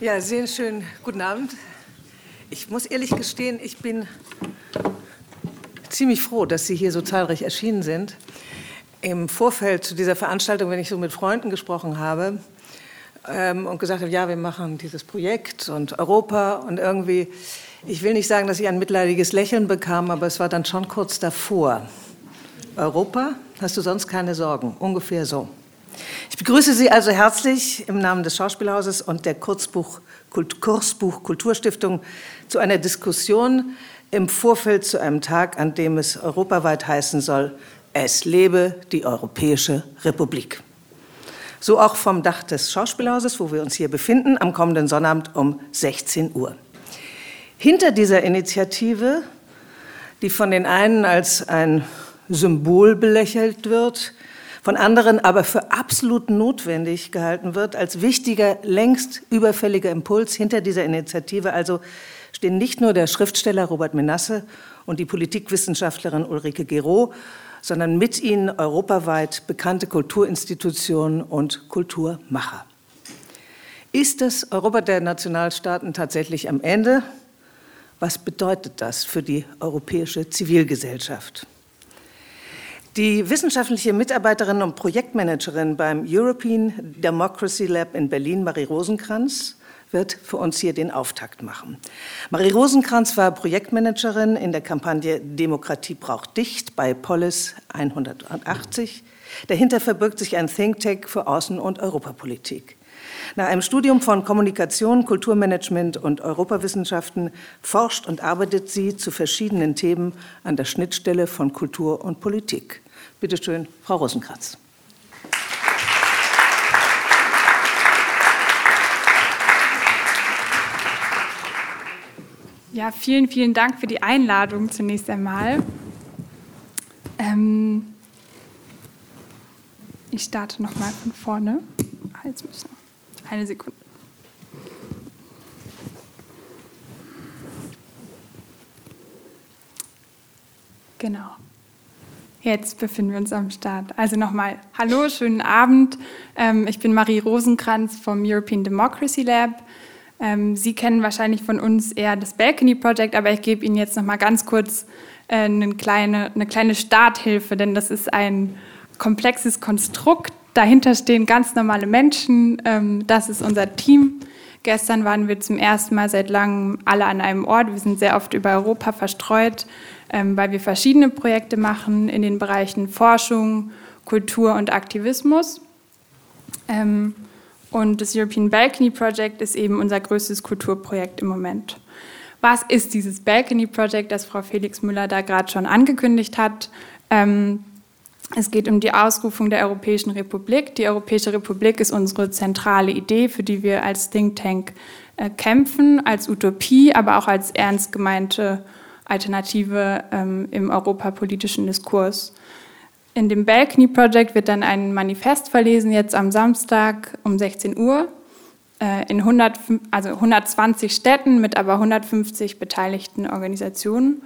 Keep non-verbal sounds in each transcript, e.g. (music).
Ja, sehr schön. Guten Abend. Ich muss ehrlich gestehen, ich bin ziemlich froh, dass Sie hier so zahlreich erschienen sind. Im Vorfeld zu dieser Veranstaltung, wenn ich so mit Freunden gesprochen habe ähm, und gesagt habe, ja, wir machen dieses Projekt und Europa und irgendwie, ich will nicht sagen, dass ich ein mitleidiges Lächeln bekam, aber es war dann schon kurz davor. Europa, hast du sonst keine Sorgen? Ungefähr so. Ich begrüße Sie also herzlich im Namen des Schauspielhauses und der Kurzbuch, Kursbuch Kulturstiftung zu einer Diskussion im Vorfeld zu einem Tag, an dem es europaweit heißen soll, es lebe die Europäische Republik. So auch vom Dach des Schauspielhauses, wo wir uns hier befinden, am kommenden Sonnabend um 16 Uhr. Hinter dieser Initiative, die von den einen als ein Symbol belächelt wird, von anderen aber für absolut notwendig gehalten wird, als wichtiger, längst überfälliger Impuls hinter dieser Initiative. Also stehen nicht nur der Schriftsteller Robert Menasse und die Politikwissenschaftlerin Ulrike Gero, sondern mit ihnen europaweit bekannte Kulturinstitutionen und Kulturmacher. Ist das Europa der Nationalstaaten tatsächlich am Ende? Was bedeutet das für die europäische Zivilgesellschaft? Die wissenschaftliche Mitarbeiterin und Projektmanagerin beim European Democracy Lab in Berlin, Marie Rosenkranz, wird für uns hier den Auftakt machen. Marie Rosenkranz war Projektmanagerin in der Kampagne Demokratie braucht Dicht bei Polis 180. Dahinter verbirgt sich ein Think Tank für Außen- und Europapolitik. Nach einem Studium von Kommunikation, Kulturmanagement und Europawissenschaften forscht und arbeitet sie zu verschiedenen Themen an der Schnittstelle von Kultur und Politik. Bitte schön, Frau Rosenkratz. Ja, vielen, vielen Dank für die Einladung zunächst einmal. Ähm, ich starte nochmal von vorne. Ah, jetzt müssen eine Sekunde. Genau. Jetzt befinden wir uns am Start. Also nochmal, hallo, schönen Abend. Ähm, ich bin Marie Rosenkranz vom European Democracy Lab. Ähm, Sie kennen wahrscheinlich von uns eher das Balcony Project, aber ich gebe Ihnen jetzt nochmal ganz kurz äh, eine, kleine, eine kleine Starthilfe, denn das ist ein komplexes Konstrukt, Dahinter stehen ganz normale Menschen. Ähm, das ist unser Team. Gestern waren wir zum ersten Mal seit langem alle an einem Ort. Wir sind sehr oft über Europa verstreut, ähm, weil wir verschiedene Projekte machen in den Bereichen Forschung, Kultur und Aktivismus. Ähm, und das European Balcony Project ist eben unser größtes Kulturprojekt im Moment. Was ist dieses Balcony Project, das Frau Felix Müller da gerade schon angekündigt hat? Es geht um die Ausrufung der Europäischen Republik. Die Europäische Republik ist unsere zentrale Idee, für die wir als Think Tank äh, kämpfen, als Utopie, aber auch als ernst gemeinte Alternative ähm, im europapolitischen Diskurs. In dem Balcony Project wird dann ein Manifest verlesen, jetzt am Samstag um 16 Uhr, äh, in 100, also 120 Städten mit aber 150 beteiligten Organisationen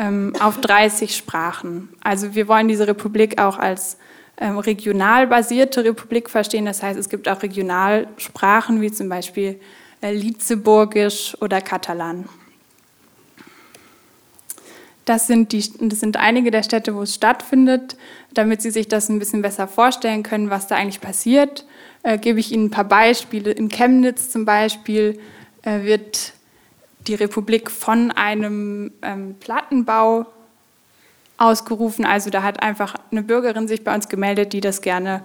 ähm, auf 30 Sprachen. Also wir wollen diese Republik auch als ähm, regional basierte Republik verstehen. Das heißt, es gibt auch Regionalsprachen wie zum Beispiel äh, Lizeburgisch oder Katalan. Das sind, die, das sind einige der Städte, wo es stattfindet. Damit Sie sich das ein bisschen besser vorstellen können, was da eigentlich passiert, äh, gebe ich Ihnen ein paar Beispiele. In Chemnitz zum Beispiel äh, wird die Republik von einem ähm, Plattenbau ausgerufen. Also da hat einfach eine Bürgerin sich bei uns gemeldet, die das gerne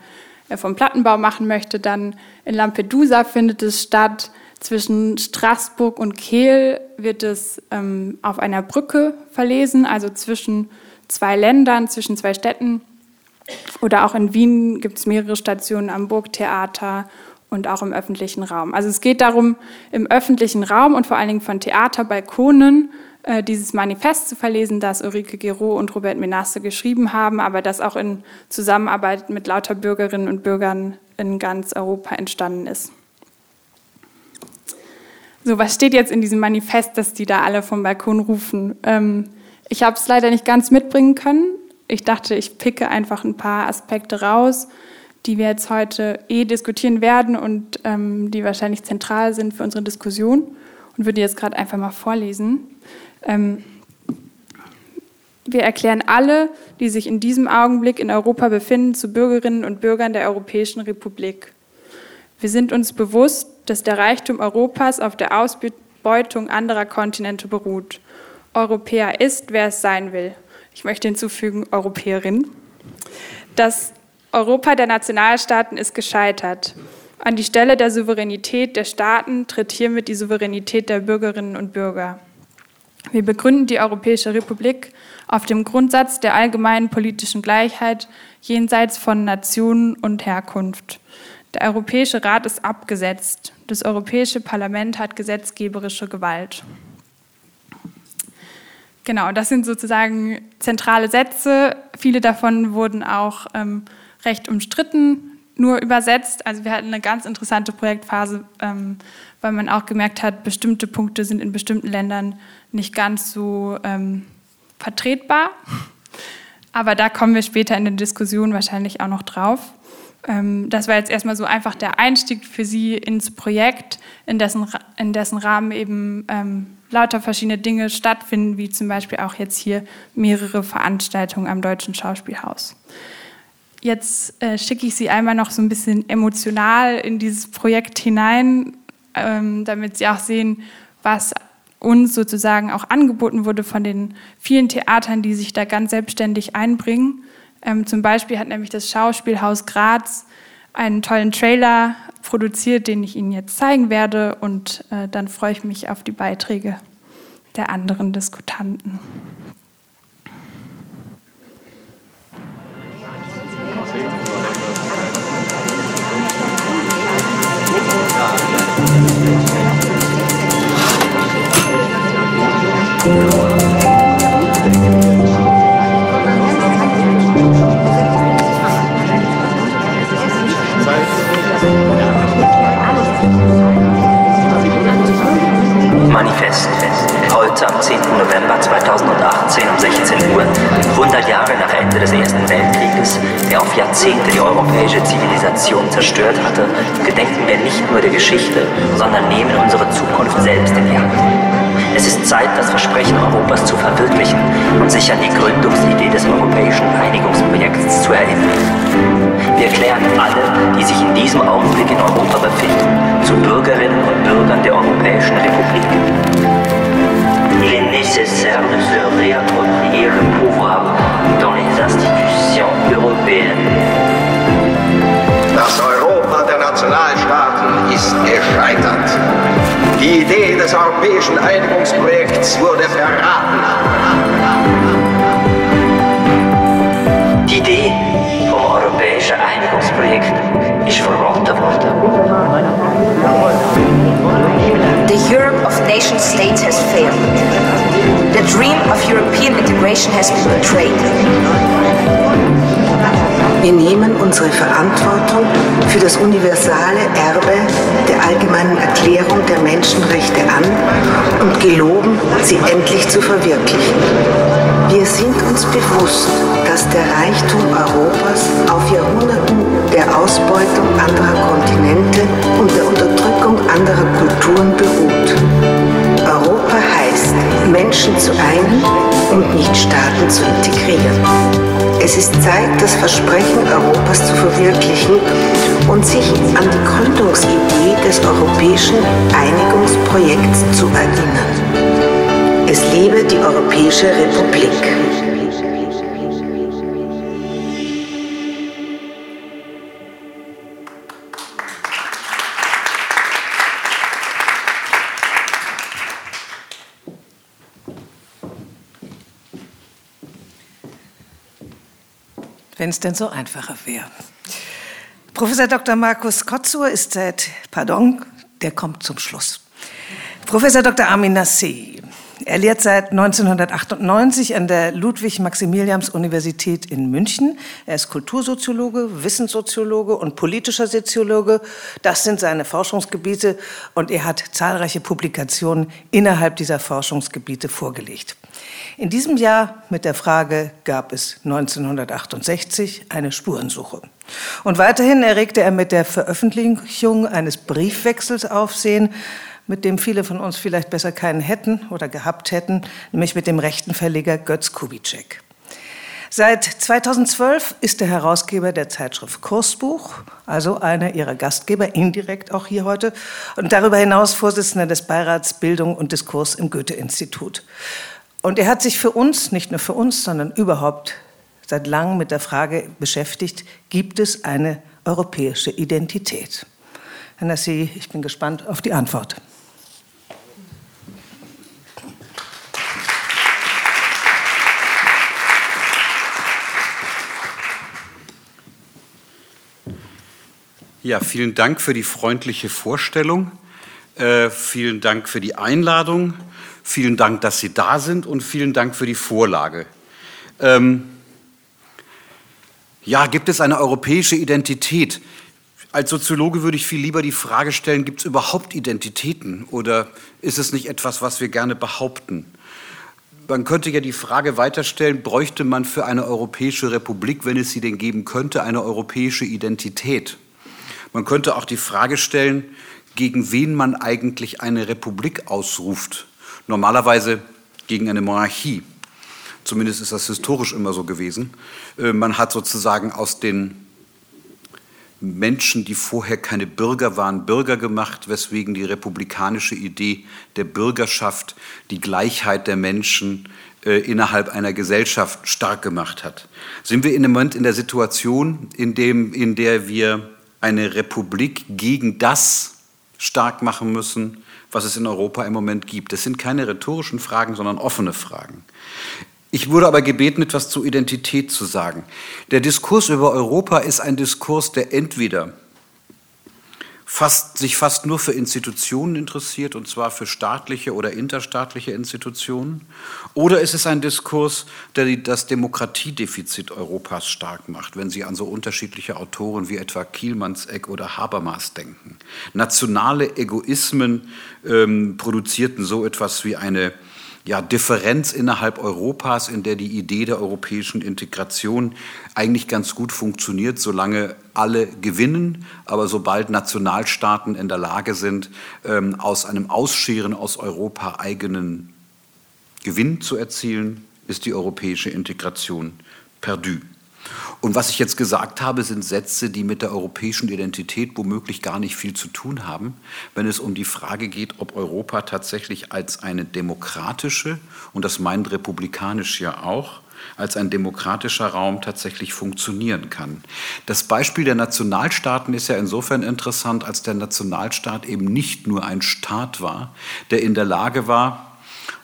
äh, vom Plattenbau machen möchte. Dann in Lampedusa findet es statt. Zwischen Straßburg und Kehl wird es ähm, auf einer Brücke verlesen, also zwischen zwei Ländern, zwischen zwei Städten. Oder auch in Wien gibt es mehrere Stationen am Burgtheater und auch im öffentlichen Raum. Also es geht darum, im öffentlichen Raum und vor allen Dingen von Theaterbalkonen äh, dieses Manifest zu verlesen, das Ulrike Gero und Robert Menasse geschrieben haben, aber das auch in Zusammenarbeit mit lauter Bürgerinnen und Bürgern in ganz Europa entstanden ist. So, was steht jetzt in diesem Manifest, dass die da alle vom Balkon rufen? Ähm, ich habe es leider nicht ganz mitbringen können. Ich dachte, ich picke einfach ein paar Aspekte raus die wir jetzt heute eh diskutieren werden und ähm, die wahrscheinlich zentral sind für unsere Diskussion und würde jetzt gerade einfach mal vorlesen. Ähm, wir erklären alle, die sich in diesem Augenblick in Europa befinden, zu Bürgerinnen und Bürgern der Europäischen Republik. Wir sind uns bewusst, dass der Reichtum Europas auf der Ausbeutung anderer Kontinente beruht. Europäer ist, wer es sein will. Ich möchte hinzufügen, Europäerin. Das Europa der Nationalstaaten ist gescheitert. An die Stelle der Souveränität der Staaten tritt hiermit die Souveränität der Bürgerinnen und Bürger. Wir begründen die Europäische Republik auf dem Grundsatz der allgemeinen politischen Gleichheit jenseits von Nationen und Herkunft. Der Europäische Rat ist abgesetzt. Das Europäische Parlament hat gesetzgeberische Gewalt. Genau, das sind sozusagen zentrale Sätze. Viele davon wurden auch ähm, recht umstritten, nur übersetzt. Also wir hatten eine ganz interessante Projektphase, ähm, weil man auch gemerkt hat, bestimmte Punkte sind in bestimmten Ländern nicht ganz so ähm, vertretbar. Aber da kommen wir später in der Diskussion wahrscheinlich auch noch drauf. Ähm, das war jetzt erstmal so einfach der Einstieg für Sie ins Projekt, in dessen, in dessen Rahmen eben ähm, lauter verschiedene Dinge stattfinden, wie zum Beispiel auch jetzt hier mehrere Veranstaltungen am Deutschen Schauspielhaus. Jetzt äh, schicke ich Sie einmal noch so ein bisschen emotional in dieses Projekt hinein, ähm, damit Sie auch sehen, was uns sozusagen auch angeboten wurde von den vielen Theatern, die sich da ganz selbstständig einbringen. Ähm, zum Beispiel hat nämlich das Schauspielhaus Graz einen tollen Trailer produziert, den ich Ihnen jetzt zeigen werde. Und äh, dann freue ich mich auf die Beiträge der anderen Diskutanten. Manifest. Heute am 10. November 2018 um 16 Uhr, 100 Jahre nach Ende des Ersten Weltkrieges, der auf Jahrzehnte die europäische Zivilisation zerstört hatte, gedenken wir nicht nur der Geschichte, sondern nehmen unsere Zukunft selbst in die Hand. Es ist Zeit, das Versprechen Europas zu verwirklichen und sich an die Gründungsidee des europäischen Einigungsprojekts zu erinnern. Wir erklären alle, die sich in diesem Augenblick in Europa befinden, zu Bürgerinnen und Bürgern der Europäischen Republik. Il est nécessaire de se réapproprier le pouvoir dans les institutions européennes. Das Europa der Nationalstaaten ist gescheitert. Die Idee des europäischen Einigungsprojekts wurde verraten. Die Idee vom europäischen Einigungsprojekt ist verraten worden. The Europe of nation states has failed. The dream of European integration has been betrayed. Wir nehmen unsere Verantwortung für das universale Erbe der allgemeinen Erklärung der Menschenrechte an und geloben, sie endlich zu verwirklichen. Wir sind uns bewusst, dass der Reichtum Europas auf Jahrhunderten der Ausbeutung anderer Kontinente und der Unterdrückung anderer Kulturen beruht. Europa heißt, Menschen zu einen und nicht Staaten zu integrieren. Es ist Zeit, das Versprechen Europas zu verwirklichen und sich an die Gründungsidee des europäischen Einigungsprojekts zu erinnern. Es lebe die Europäische Republik. Wenn es denn so einfacher wäre. Professor Dr. Markus Kotzur ist seit, pardon, der kommt zum Schluss. Professor Dr. Armin Nasseh Er lehrt seit 1998 an der Ludwig-Maximilians-Universität in München. Er ist Kultursoziologe, Wissenssoziologe und politischer Soziologe. Das sind seine Forschungsgebiete und er hat zahlreiche Publikationen innerhalb dieser Forschungsgebiete vorgelegt. In diesem Jahr mit der Frage gab es 1968 eine Spurensuche. Und weiterhin erregte er mit der Veröffentlichung eines Briefwechsels Aufsehen, mit dem viele von uns vielleicht besser keinen hätten oder gehabt hätten, nämlich mit dem rechten Verleger Götz Kubitschek. Seit 2012 ist er Herausgeber der Zeitschrift Kursbuch, also einer ihrer Gastgeber, indirekt auch hier heute, und darüber hinaus Vorsitzender des Beirats Bildung und Diskurs im Goethe-Institut. Und er hat sich für uns, nicht nur für uns, sondern überhaupt seit langem mit der Frage beschäftigt, gibt es eine europäische Identität? Herr Nassi, ich bin gespannt auf die Antwort. Ja, vielen Dank für die freundliche Vorstellung. Äh, vielen Dank für die Einladung. Vielen Dank, dass Sie da sind und vielen Dank für die Vorlage. Ähm, ja, gibt es eine europäische Identität? Als Soziologe würde ich viel lieber die Frage stellen, gibt es überhaupt Identitäten oder ist es nicht etwas, was wir gerne behaupten? Man könnte ja die Frage weiterstellen, bräuchte man für eine europäische Republik, wenn es sie denn geben könnte, eine europäische Identität? Man könnte auch die Frage stellen, gegen wen man eigentlich eine Republik ausruft. Normalerweise gegen eine Monarchie. Zumindest ist das historisch immer so gewesen. Äh, man hat sozusagen aus den Menschen, die vorher keine Bürger waren, Bürger gemacht, weswegen die republikanische Idee der Bürgerschaft die Gleichheit der Menschen äh, innerhalb einer Gesellschaft stark gemacht hat. Sind wir im Moment in der Situation, in, dem, in der wir eine Republik gegen das stark machen müssen, was es in Europa im Moment gibt. Das sind keine rhetorischen Fragen, sondern offene Fragen. Ich wurde aber gebeten, etwas zur Identität zu sagen. Der Diskurs über Europa ist ein Diskurs, der entweder fast, sich fast nur für Institutionen interessiert, und zwar für staatliche oder interstaatliche Institutionen, oder ist es ein Diskurs, der das Demokratiedefizit Europas stark macht, wenn Sie an so unterschiedliche Autoren wie etwa Kielmannseck oder Habermas denken. Nationale Egoismen ähm, produzierten so etwas wie eine ja, Differenz innerhalb Europas, in der die Idee der europäischen Integration eigentlich ganz gut funktioniert, solange alle gewinnen. Aber sobald Nationalstaaten in der Lage sind, ähm, aus einem Ausscheren aus Europa eigenen Gewinn zu erzielen, ist die europäische Integration perdu. Und was ich jetzt gesagt habe, sind Sätze, die mit der europäischen Identität womöglich gar nicht viel zu tun haben, wenn es um die Frage geht, ob Europa tatsächlich als eine demokratische, und das meint republikanisch ja auch, als ein demokratischer Raum tatsächlich funktionieren kann. Das Beispiel der Nationalstaaten ist ja insofern interessant, als der Nationalstaat eben nicht nur ein Staat war, der in der Lage war,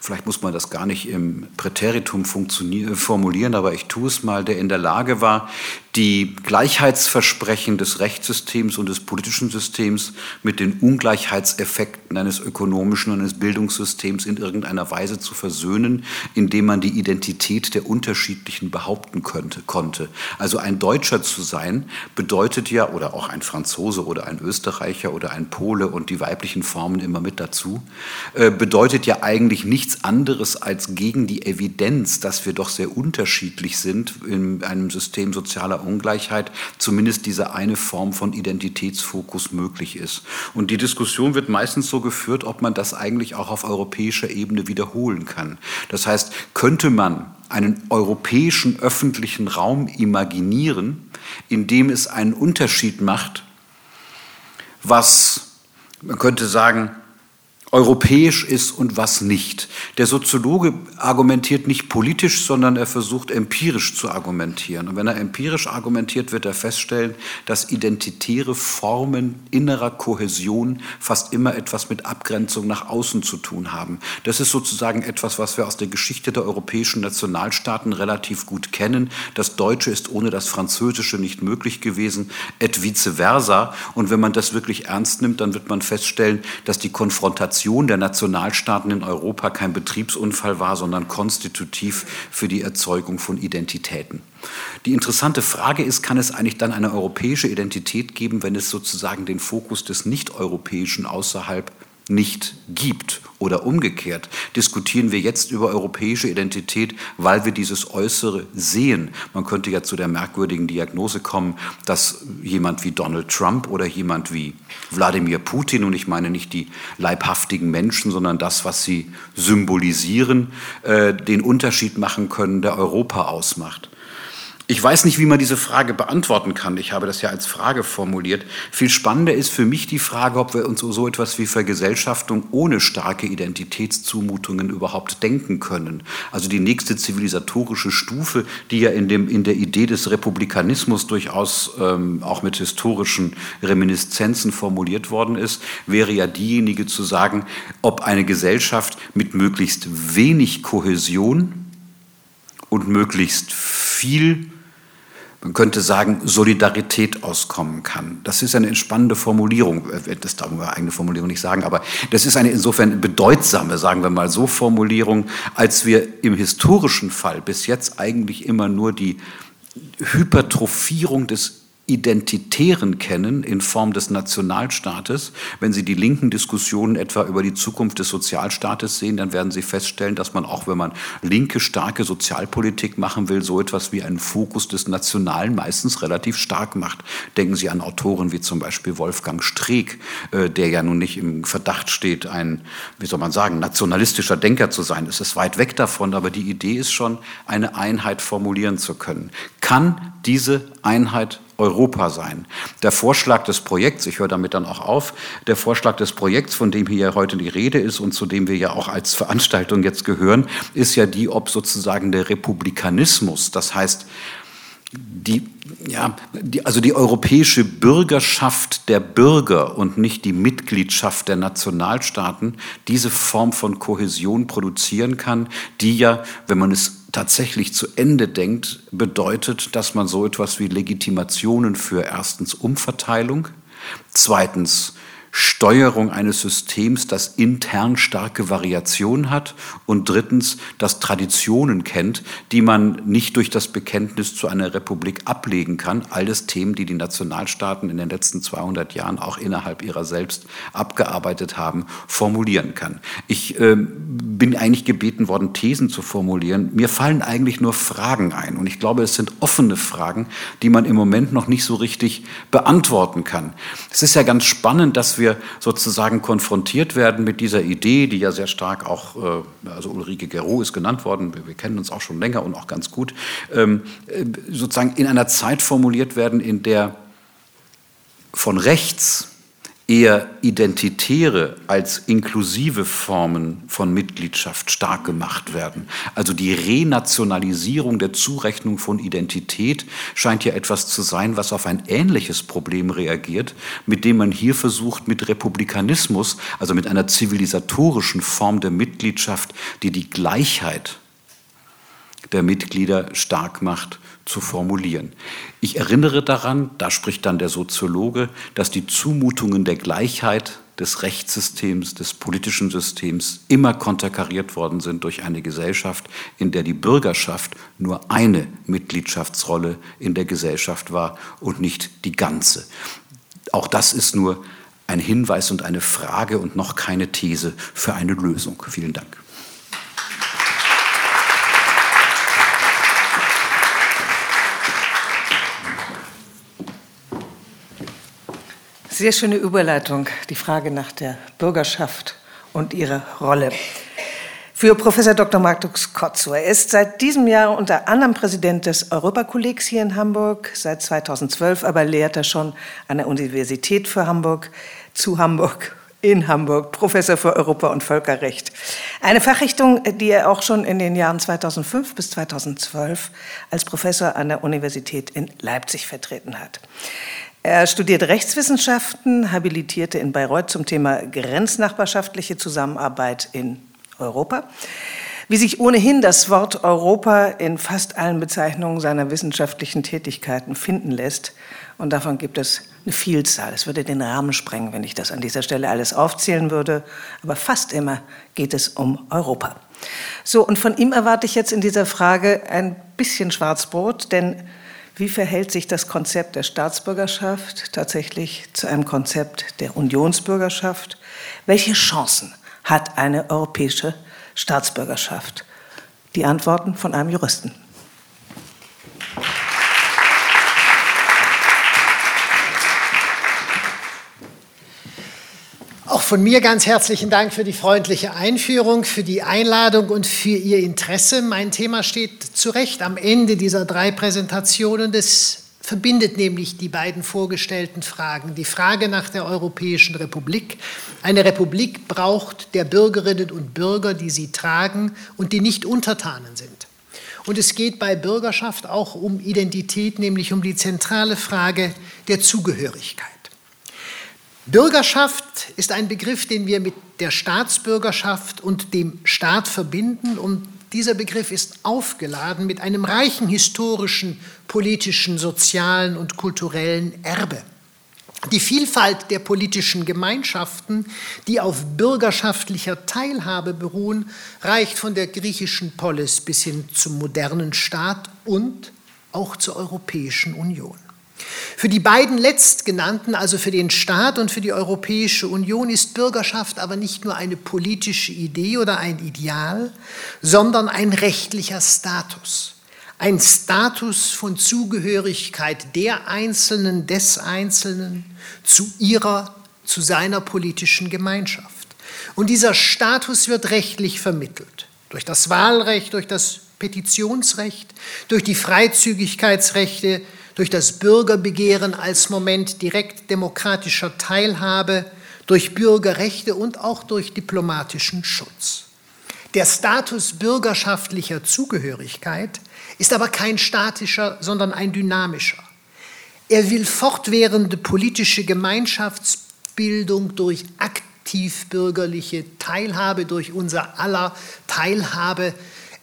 vielleicht muss man das gar nicht im Präteritum formulieren, aber ich tue es mal, der in der Lage war, die Gleichheitsversprechen des Rechtssystems und des politischen Systems mit den Ungleichheitseffekten eines ökonomischen und eines Bildungssystems in irgendeiner Weise zu versöhnen, indem man die Identität der Unterschiedlichen behaupten könnte, konnte. Also ein Deutscher zu sein bedeutet ja, oder auch ein Franzose oder ein Österreicher oder ein Pole und die weiblichen Formen immer mit dazu, äh, bedeutet ja eigentlich nichts anderes als gegen die Evidenz, dass wir doch sehr unterschiedlich sind in einem System sozialer Ungleichheit zumindest diese eine Form von Identitätsfokus möglich ist. Und die Diskussion wird meistens so geführt, ob man das eigentlich auch auf europäischer Ebene wiederholen kann. Das heißt, könnte man einen europäischen öffentlichen Raum imaginieren, in dem es einen Unterschied macht, was man könnte sagen, europäisch ist und was nicht. Der Soziologe argumentiert nicht politisch, sondern er versucht empirisch zu argumentieren. Und wenn er empirisch argumentiert, wird er feststellen, dass identitäre Formen innerer Kohäsion fast immer etwas mit Abgrenzung nach außen zu tun haben. Das ist sozusagen etwas, was wir aus der Geschichte der europäischen Nationalstaaten relativ gut kennen. Das Deutsche ist ohne das Französische nicht möglich gewesen, et vice versa. Und wenn man das wirklich ernst nimmt, dann wird man feststellen, dass die Konfrontation Integration der Nationalstaaten in Europa kein Betriebsunfall war, sondern konstitutiv für die Erzeugung von Identitäten. Die interessante Frage ist, kann es eigentlich dann eine europäische Identität geben, wenn es sozusagen den Fokus des Nicht-Europäischen außerhalb nicht gibt. Oder umgekehrt diskutieren wir jetzt über europäische Identität, weil wir dieses Äußere sehen. Man könnte ja zu der merkwürdigen Diagnose kommen, dass jemand wie Donald Trump oder jemand wie Wladimir Putin, und ich meine nicht die leibhaftigen Menschen, sondern das, was sie symbolisieren, äh, den Unterschied machen können, der Europa ausmacht. Ich weiß nicht, wie man diese Frage beantworten kann. Ich habe das ja als Frage formuliert. Viel spannender ist für mich die Frage, ob wir uns so etwas wie Vergesellschaftung ohne starke Identitätszumutungen überhaupt denken können. Also die nächste zivilisatorische Stufe, die ja in, dem, in der Idee des Republikanismus durchaus ähm, auch mit historischen Reminiszenzen formuliert worden ist, wäre ja diejenige zu sagen, ob eine Gesellschaft mit möglichst wenig Kohäsion und möglichst viel man könnte sagen, Solidarität auskommen kann. Das ist eine entspannende Formulierung. Das darf man eigene Formulierung nicht sagen, aber das ist eine insofern bedeutsame, sagen wir mal so, Formulierung, als wir im historischen Fall bis jetzt eigentlich immer nur die Hypertrophierung des Identitären kennen in Form des Nationalstaates. Wenn Sie die linken Diskussionen etwa über die Zukunft des Sozialstaates sehen, dann werden Sie feststellen, dass man auch, wenn man linke, starke Sozialpolitik machen will, so etwas wie einen Fokus des Nationalen meistens relativ stark macht. Denken Sie an Autoren wie zum Beispiel Wolfgang Streeck, äh, der ja nun nicht im Verdacht steht, ein, wie soll man sagen, nationalistischer Denker zu sein. Es ist weit weg davon, aber die Idee ist schon, eine Einheit formulieren zu können. Kann diese Einheit Europa sein. Der Vorschlag des Projekts, ich höre damit dann auch auf, der Vorschlag des Projekts, von dem hier heute die Rede ist und zu dem wir ja auch als Veranstaltung jetzt gehören, ist ja die, ob sozusagen der Republikanismus, das heißt, die, ja, die, also die europäische Bürgerschaft der Bürger und nicht die Mitgliedschaft der Nationalstaaten diese Form von Kohäsion produzieren kann, die ja, wenn man es tatsächlich zu Ende denkt, bedeutet, dass man so etwas wie Legitimationen für erstens Umverteilung, zweitens Steuerung eines Systems, das intern starke Variationen hat und drittens, das Traditionen kennt, die man nicht durch das Bekenntnis zu einer Republik ablegen kann. Alles Themen, die die Nationalstaaten in den letzten 200 Jahren auch innerhalb ihrer selbst abgearbeitet haben, formulieren kann. Ich äh, bin eigentlich gebeten worden, Thesen zu formulieren. Mir fallen eigentlich nur Fragen ein und ich glaube, es sind offene Fragen, die man im Moment noch nicht so richtig beantworten kann. Es ist ja ganz spannend, dass wir wir sozusagen konfrontiert werden mit dieser Idee, die ja sehr stark auch, äh, also Ulrike Gero ist genannt worden, wir, kennen uns auch schon länger und auch ganz gut, ähm, äh, sozusagen in einer Zeit formuliert werden, in der von rechts eher identitäre als inklusive Formen von Mitgliedschaft stark gemacht werden. Also die Renationalisierung der Zurechnung von Identität scheint ja etwas zu sein, was auf ein ähnliches Problem reagiert, mit dem man hier versucht, mit Republikanismus, also mit einer zivilisatorischen Form der Mitgliedschaft, die die Gleichheit der Mitglieder stark macht, zu formulieren. Ich erinnere daran, da spricht dann der Soziologe, dass die Zumutungen der Gleichheit des Rechtssystems, des politischen Systems immer konterkariert worden sind durch eine Gesellschaft, in der die Bürgerschaft nur eine Mitgliedschaftsrolle in der Gesellschaft war und nicht die ganze. Auch das ist nur ein Hinweis und eine Frage und noch keine These für eine Lösung. Vielen Dank. Sehr schöne Überleitung, die Frage nach der Bürgerschaft und ihrer Rolle. Für Professor Dr. Markus Kotzur. Er ist seit diesem Jahr unter anderem Präsident des Europakollegs hier in Hamburg. Seit 2012 aber lehrt er schon an der Universität für Hamburg, zu Hamburg, in Hamburg, Professor für Europa und Völkerrecht. Eine Fachrichtung, die er auch schon in den Jahren 2005 bis 2012 als Professor an der Universität in Leipzig vertreten hat. Er studierte Rechtswissenschaften, habilitierte in Bayreuth zum Thema grenznachbarschaftliche Zusammenarbeit in Europa. Wie sich ohnehin das Wort Europa in fast allen Bezeichnungen seiner wissenschaftlichen Tätigkeiten finden lässt, und davon gibt es eine Vielzahl. Es würde den Rahmen sprengen, wenn ich das an dieser Stelle alles aufzählen würde. Aber fast immer geht es um Europa. So, und von ihm erwarte ich jetzt in dieser Frage ein bisschen Schwarzbrot, denn wie verhält sich das Konzept der Staatsbürgerschaft tatsächlich zu einem Konzept der Unionsbürgerschaft? Welche Chancen hat eine europäische Staatsbürgerschaft? Die Antworten von einem Juristen. Auch von mir ganz herzlichen Dank für die freundliche Einführung, für die Einladung und für Ihr Interesse. Mein Thema steht zu Recht am Ende dieser drei Präsentationen. Das verbindet nämlich die beiden vorgestellten Fragen. Die Frage nach der Europäischen Republik. Eine Republik braucht der Bürgerinnen und Bürger, die sie tragen und die nicht Untertanen sind. Und es geht bei Bürgerschaft auch um Identität, nämlich um die zentrale Frage der Zugehörigkeit. Bürgerschaft ist ein Begriff, den wir mit der Staatsbürgerschaft und dem Staat verbinden. Und dieser Begriff ist aufgeladen mit einem reichen historischen, politischen, sozialen und kulturellen Erbe. Die Vielfalt der politischen Gemeinschaften, die auf bürgerschaftlicher Teilhabe beruhen, reicht von der griechischen Polis bis hin zum modernen Staat und auch zur Europäischen Union. Für die beiden letztgenannten, also für den Staat und für die Europäische Union, ist Bürgerschaft aber nicht nur eine politische Idee oder ein Ideal, sondern ein rechtlicher Status. Ein Status von Zugehörigkeit der Einzelnen, des Einzelnen zu ihrer, zu seiner politischen Gemeinschaft. Und dieser Status wird rechtlich vermittelt. Durch das Wahlrecht, durch das Petitionsrecht, durch die Freizügigkeitsrechte, durch das Bürgerbegehren als Moment direkt demokratischer Teilhabe, durch Bürgerrechte und auch durch diplomatischen Schutz. Der Status bürgerschaftlicher Zugehörigkeit ist aber kein statischer, sondern ein dynamischer. Er will fortwährende politische Gemeinschaftsbildung durch aktiv bürgerliche Teilhabe, durch unser aller Teilhabe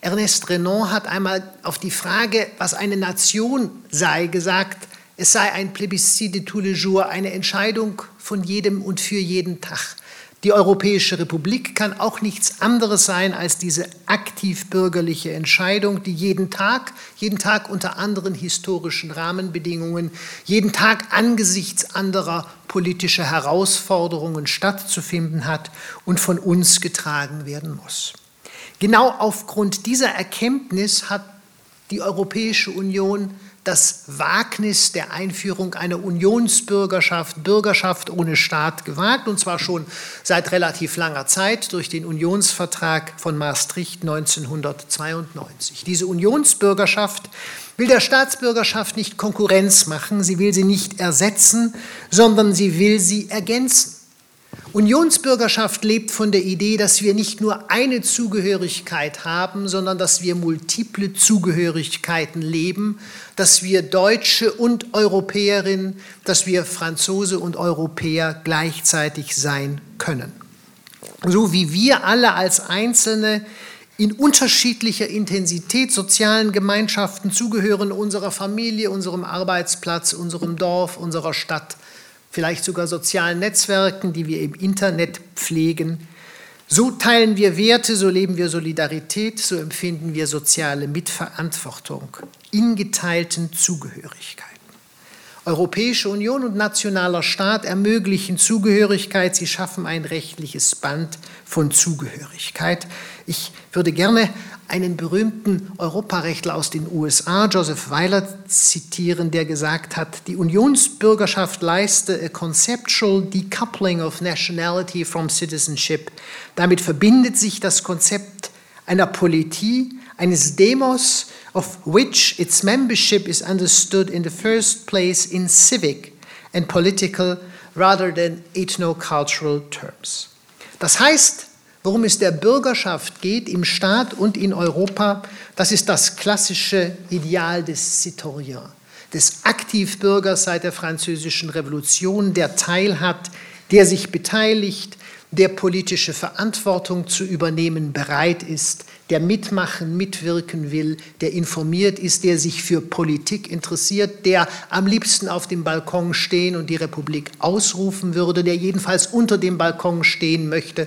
Ernest Renan hat einmal auf die Frage, was eine Nation sei, gesagt, es sei ein Plebiscit de tous les jours, eine Entscheidung von jedem und für jeden Tag. Die Europäische Republik kann auch nichts anderes sein als diese aktiv bürgerliche Entscheidung, die jeden Tag, jeden Tag unter anderen historischen Rahmenbedingungen, jeden Tag angesichts anderer politischer Herausforderungen stattzufinden hat und von uns getragen werden muss. Genau aufgrund dieser Erkenntnis hat die Europäische Union das Wagnis der Einführung einer Unionsbürgerschaft, Bürgerschaft ohne Staat gewagt, und zwar schon seit relativ langer Zeit durch den Unionsvertrag von Maastricht 1992. Diese Unionsbürgerschaft will der Staatsbürgerschaft nicht Konkurrenz machen, sie will sie nicht ersetzen, sondern sie will sie ergänzen. Unionsbürgerschaft lebt von der Idee, dass wir nicht nur eine Zugehörigkeit haben, sondern dass wir multiple Zugehörigkeiten leben, dass wir Deutsche und Europäerin, dass wir Franzose und Europäer gleichzeitig sein können. So wie wir alle als Einzelne in unterschiedlicher Intensität sozialen Gemeinschaften zugehören, unserer Familie, unserem Arbeitsplatz, unserem Dorf, unserer Stadt, vielleicht sogar sozialen Netzwerken, die wir im Internet pflegen. So teilen wir Werte, so leben wir Solidarität, so empfinden wir soziale Mitverantwortung in geteilten Zugehörigkeiten. Europäische Union und nationaler Staat ermöglichen Zugehörigkeit, sie schaffen ein rechtliches Band von Zugehörigkeit. Ich würde gerne einen berühmten Europarechtler aus den USA, Joseph Weiler, zitieren, der gesagt hat, die Unionsbürgerschaft leiste a conceptual decoupling of nationality from citizenship. Damit verbindet sich das Konzept einer Politie, eines Demos, of which its membership is understood in the first place in civic and political rather than ethno-cultural terms. Das heißt, Worum es der Bürgerschaft geht im Staat und in Europa, das ist das klassische Ideal des Citoyen, des Aktivbürgers seit der Französischen Revolution, der teilhat, der sich beteiligt, der politische Verantwortung zu übernehmen bereit ist, der mitmachen, mitwirken will, der informiert ist, der sich für Politik interessiert, der am liebsten auf dem Balkon stehen und die Republik ausrufen würde, der jedenfalls unter dem Balkon stehen möchte,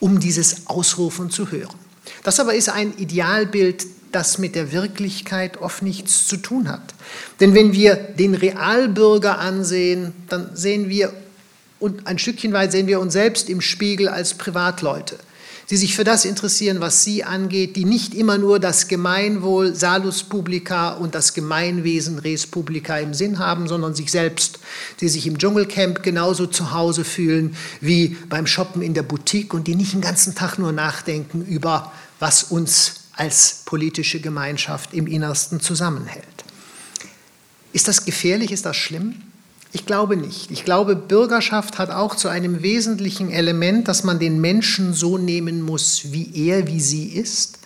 um dieses Ausrufen zu hören. Das aber ist ein Idealbild, das mit der Wirklichkeit oft nichts zu tun hat. Denn wenn wir den Realbürger ansehen, dann sehen wir und ein Stückchen weit sehen wir uns selbst im Spiegel als Privatleute, die sich für das interessieren, was sie angeht, die nicht immer nur das Gemeinwohl Salus Publica und das Gemeinwesen Res Publica im Sinn haben, sondern sich selbst, die sich im Dschungelcamp genauso zu Hause fühlen wie beim Shoppen in der Boutique und die nicht den ganzen Tag nur nachdenken über, was uns als politische Gemeinschaft im Innersten zusammenhält. Ist das gefährlich? Ist das schlimm? Ich glaube nicht. Ich glaube, Bürgerschaft hat auch zu einem wesentlichen Element, dass man den Menschen so nehmen muss, wie er, wie sie ist.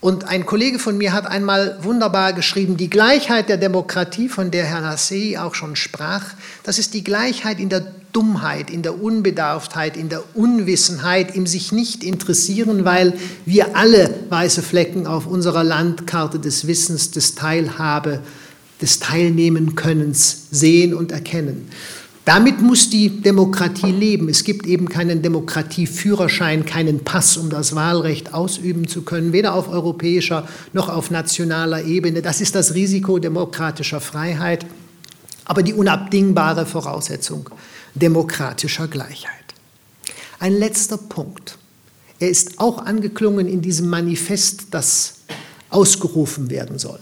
Und ein Kollege von mir hat einmal wunderbar geschrieben, die Gleichheit der Demokratie, von der Herr Nassei auch schon sprach, das ist die Gleichheit in der Dummheit, in der Unbedarftheit, in der Unwissenheit, im sich nicht interessieren, weil wir alle weiße Flecken auf unserer Landkarte des Wissens, des Teilhabe, des Teilnehmenkönnens sehen und erkennen. Damit muss die Demokratie leben. Es gibt eben keinen Demokratieführerschein, keinen Pass, um das Wahlrecht ausüben zu können, weder auf europäischer noch auf nationaler Ebene. Das ist das Risiko demokratischer Freiheit, aber die unabdingbare Voraussetzung demokratischer Gleichheit. Ein letzter Punkt. Er ist auch angeklungen in diesem Manifest, das ausgerufen werden soll.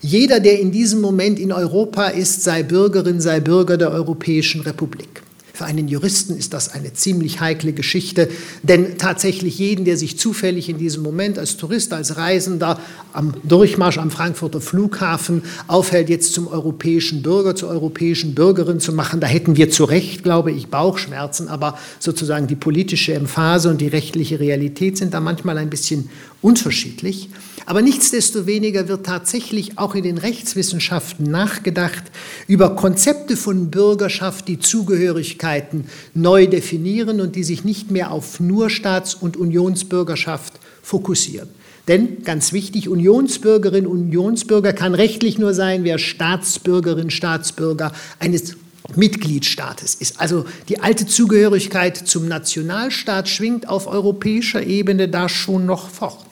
Jeder, der in diesem Moment in Europa ist, sei Bürgerin, sei Bürger der Europäischen Republik. Für einen Juristen ist das eine ziemlich heikle Geschichte, denn tatsächlich jeden, der sich zufällig in diesem Moment als Tourist, als Reisender am Durchmarsch am Frankfurter Flughafen aufhält, jetzt zum europäischen Bürger, zur europäischen Bürgerin zu machen, da hätten wir zu Recht, glaube ich, Bauchschmerzen, aber sozusagen die politische Emphase und die rechtliche Realität sind da manchmal ein bisschen unterschiedlich. Aber nichtsdestoweniger wird tatsächlich auch in den Rechtswissenschaften nachgedacht über Konzepte von Bürgerschaft, die Zugehörigkeiten neu definieren und die sich nicht mehr auf nur Staats- und Unionsbürgerschaft fokussieren. Denn ganz wichtig, Unionsbürgerin, Unionsbürger kann rechtlich nur sein, wer Staatsbürgerin, Staatsbürger eines Mitgliedstaates ist. Also die alte Zugehörigkeit zum Nationalstaat schwingt auf europäischer Ebene da schon noch fort.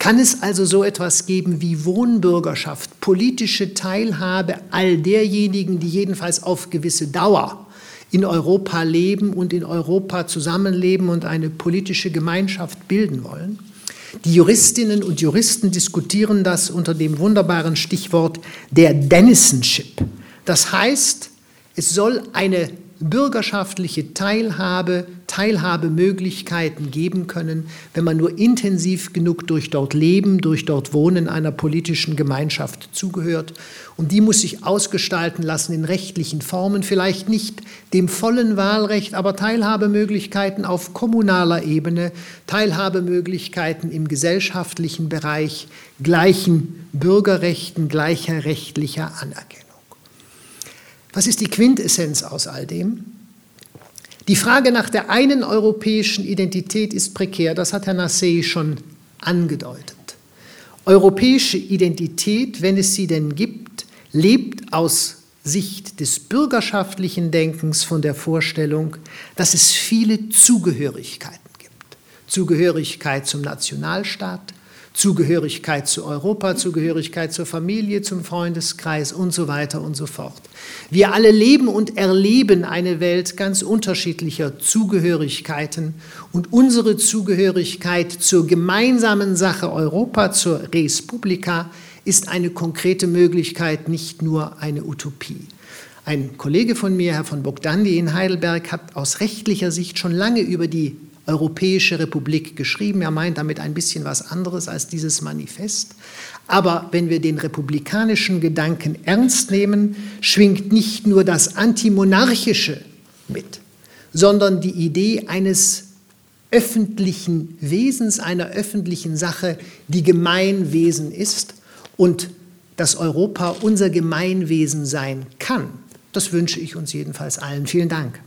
Kann es also so etwas geben wie Wohnbürgerschaft, politische Teilhabe all derjenigen, die jedenfalls auf gewisse Dauer in Europa leben und in Europa zusammenleben und eine politische Gemeinschaft bilden wollen? Die Juristinnen und Juristen diskutieren das unter dem wunderbaren Stichwort der Denisonship. Das heißt, es soll eine bürgerschaftliche Teilhabe, Teilhabemöglichkeiten geben können, wenn man nur intensiv genug durch dort Leben, durch dort Wohnen einer politischen Gemeinschaft zugehört. Und die muss sich ausgestalten lassen in rechtlichen Formen, vielleicht nicht dem vollen Wahlrecht, aber Teilhabemöglichkeiten auf kommunaler Ebene, Teilhabemöglichkeiten im gesellschaftlichen Bereich, gleichen Bürgerrechten, gleicher rechtlicher Anerkennung. Was ist die Quintessenz aus all dem? Die Frage nach der einen europäischen Identität ist prekär, das hat Herr Nassei schon angedeutet. Europäische Identität, wenn es sie denn gibt, lebt aus Sicht des bürgerschaftlichen Denkens von der Vorstellung, dass es viele Zugehörigkeiten gibt. Zugehörigkeit zum Nationalstaat, Zugehörigkeit zu Europa, Zugehörigkeit zur Familie, zum Freundeskreis und so weiter und so fort. Wir alle leben und erleben eine Welt ganz unterschiedlicher Zugehörigkeiten und unsere Zugehörigkeit zur gemeinsamen Sache Europa, zur Res Publica, ist eine konkrete Möglichkeit, nicht nur eine Utopie. Ein Kollege von mir, Herr von Bogdandi in Heidelberg, hat aus rechtlicher Sicht schon lange über die Europäische Republik geschrieben. Er meint damit ein bisschen was anderes als dieses Manifest. Aber wenn wir den republikanischen Gedanken ernst nehmen, schwingt nicht nur das Antimonarchische mit, sondern die Idee eines öffentlichen Wesens, einer öffentlichen Sache, die Gemeinwesen ist und dass Europa unser Gemeinwesen sein kann. Das wünsche ich uns jedenfalls allen. Vielen Dank.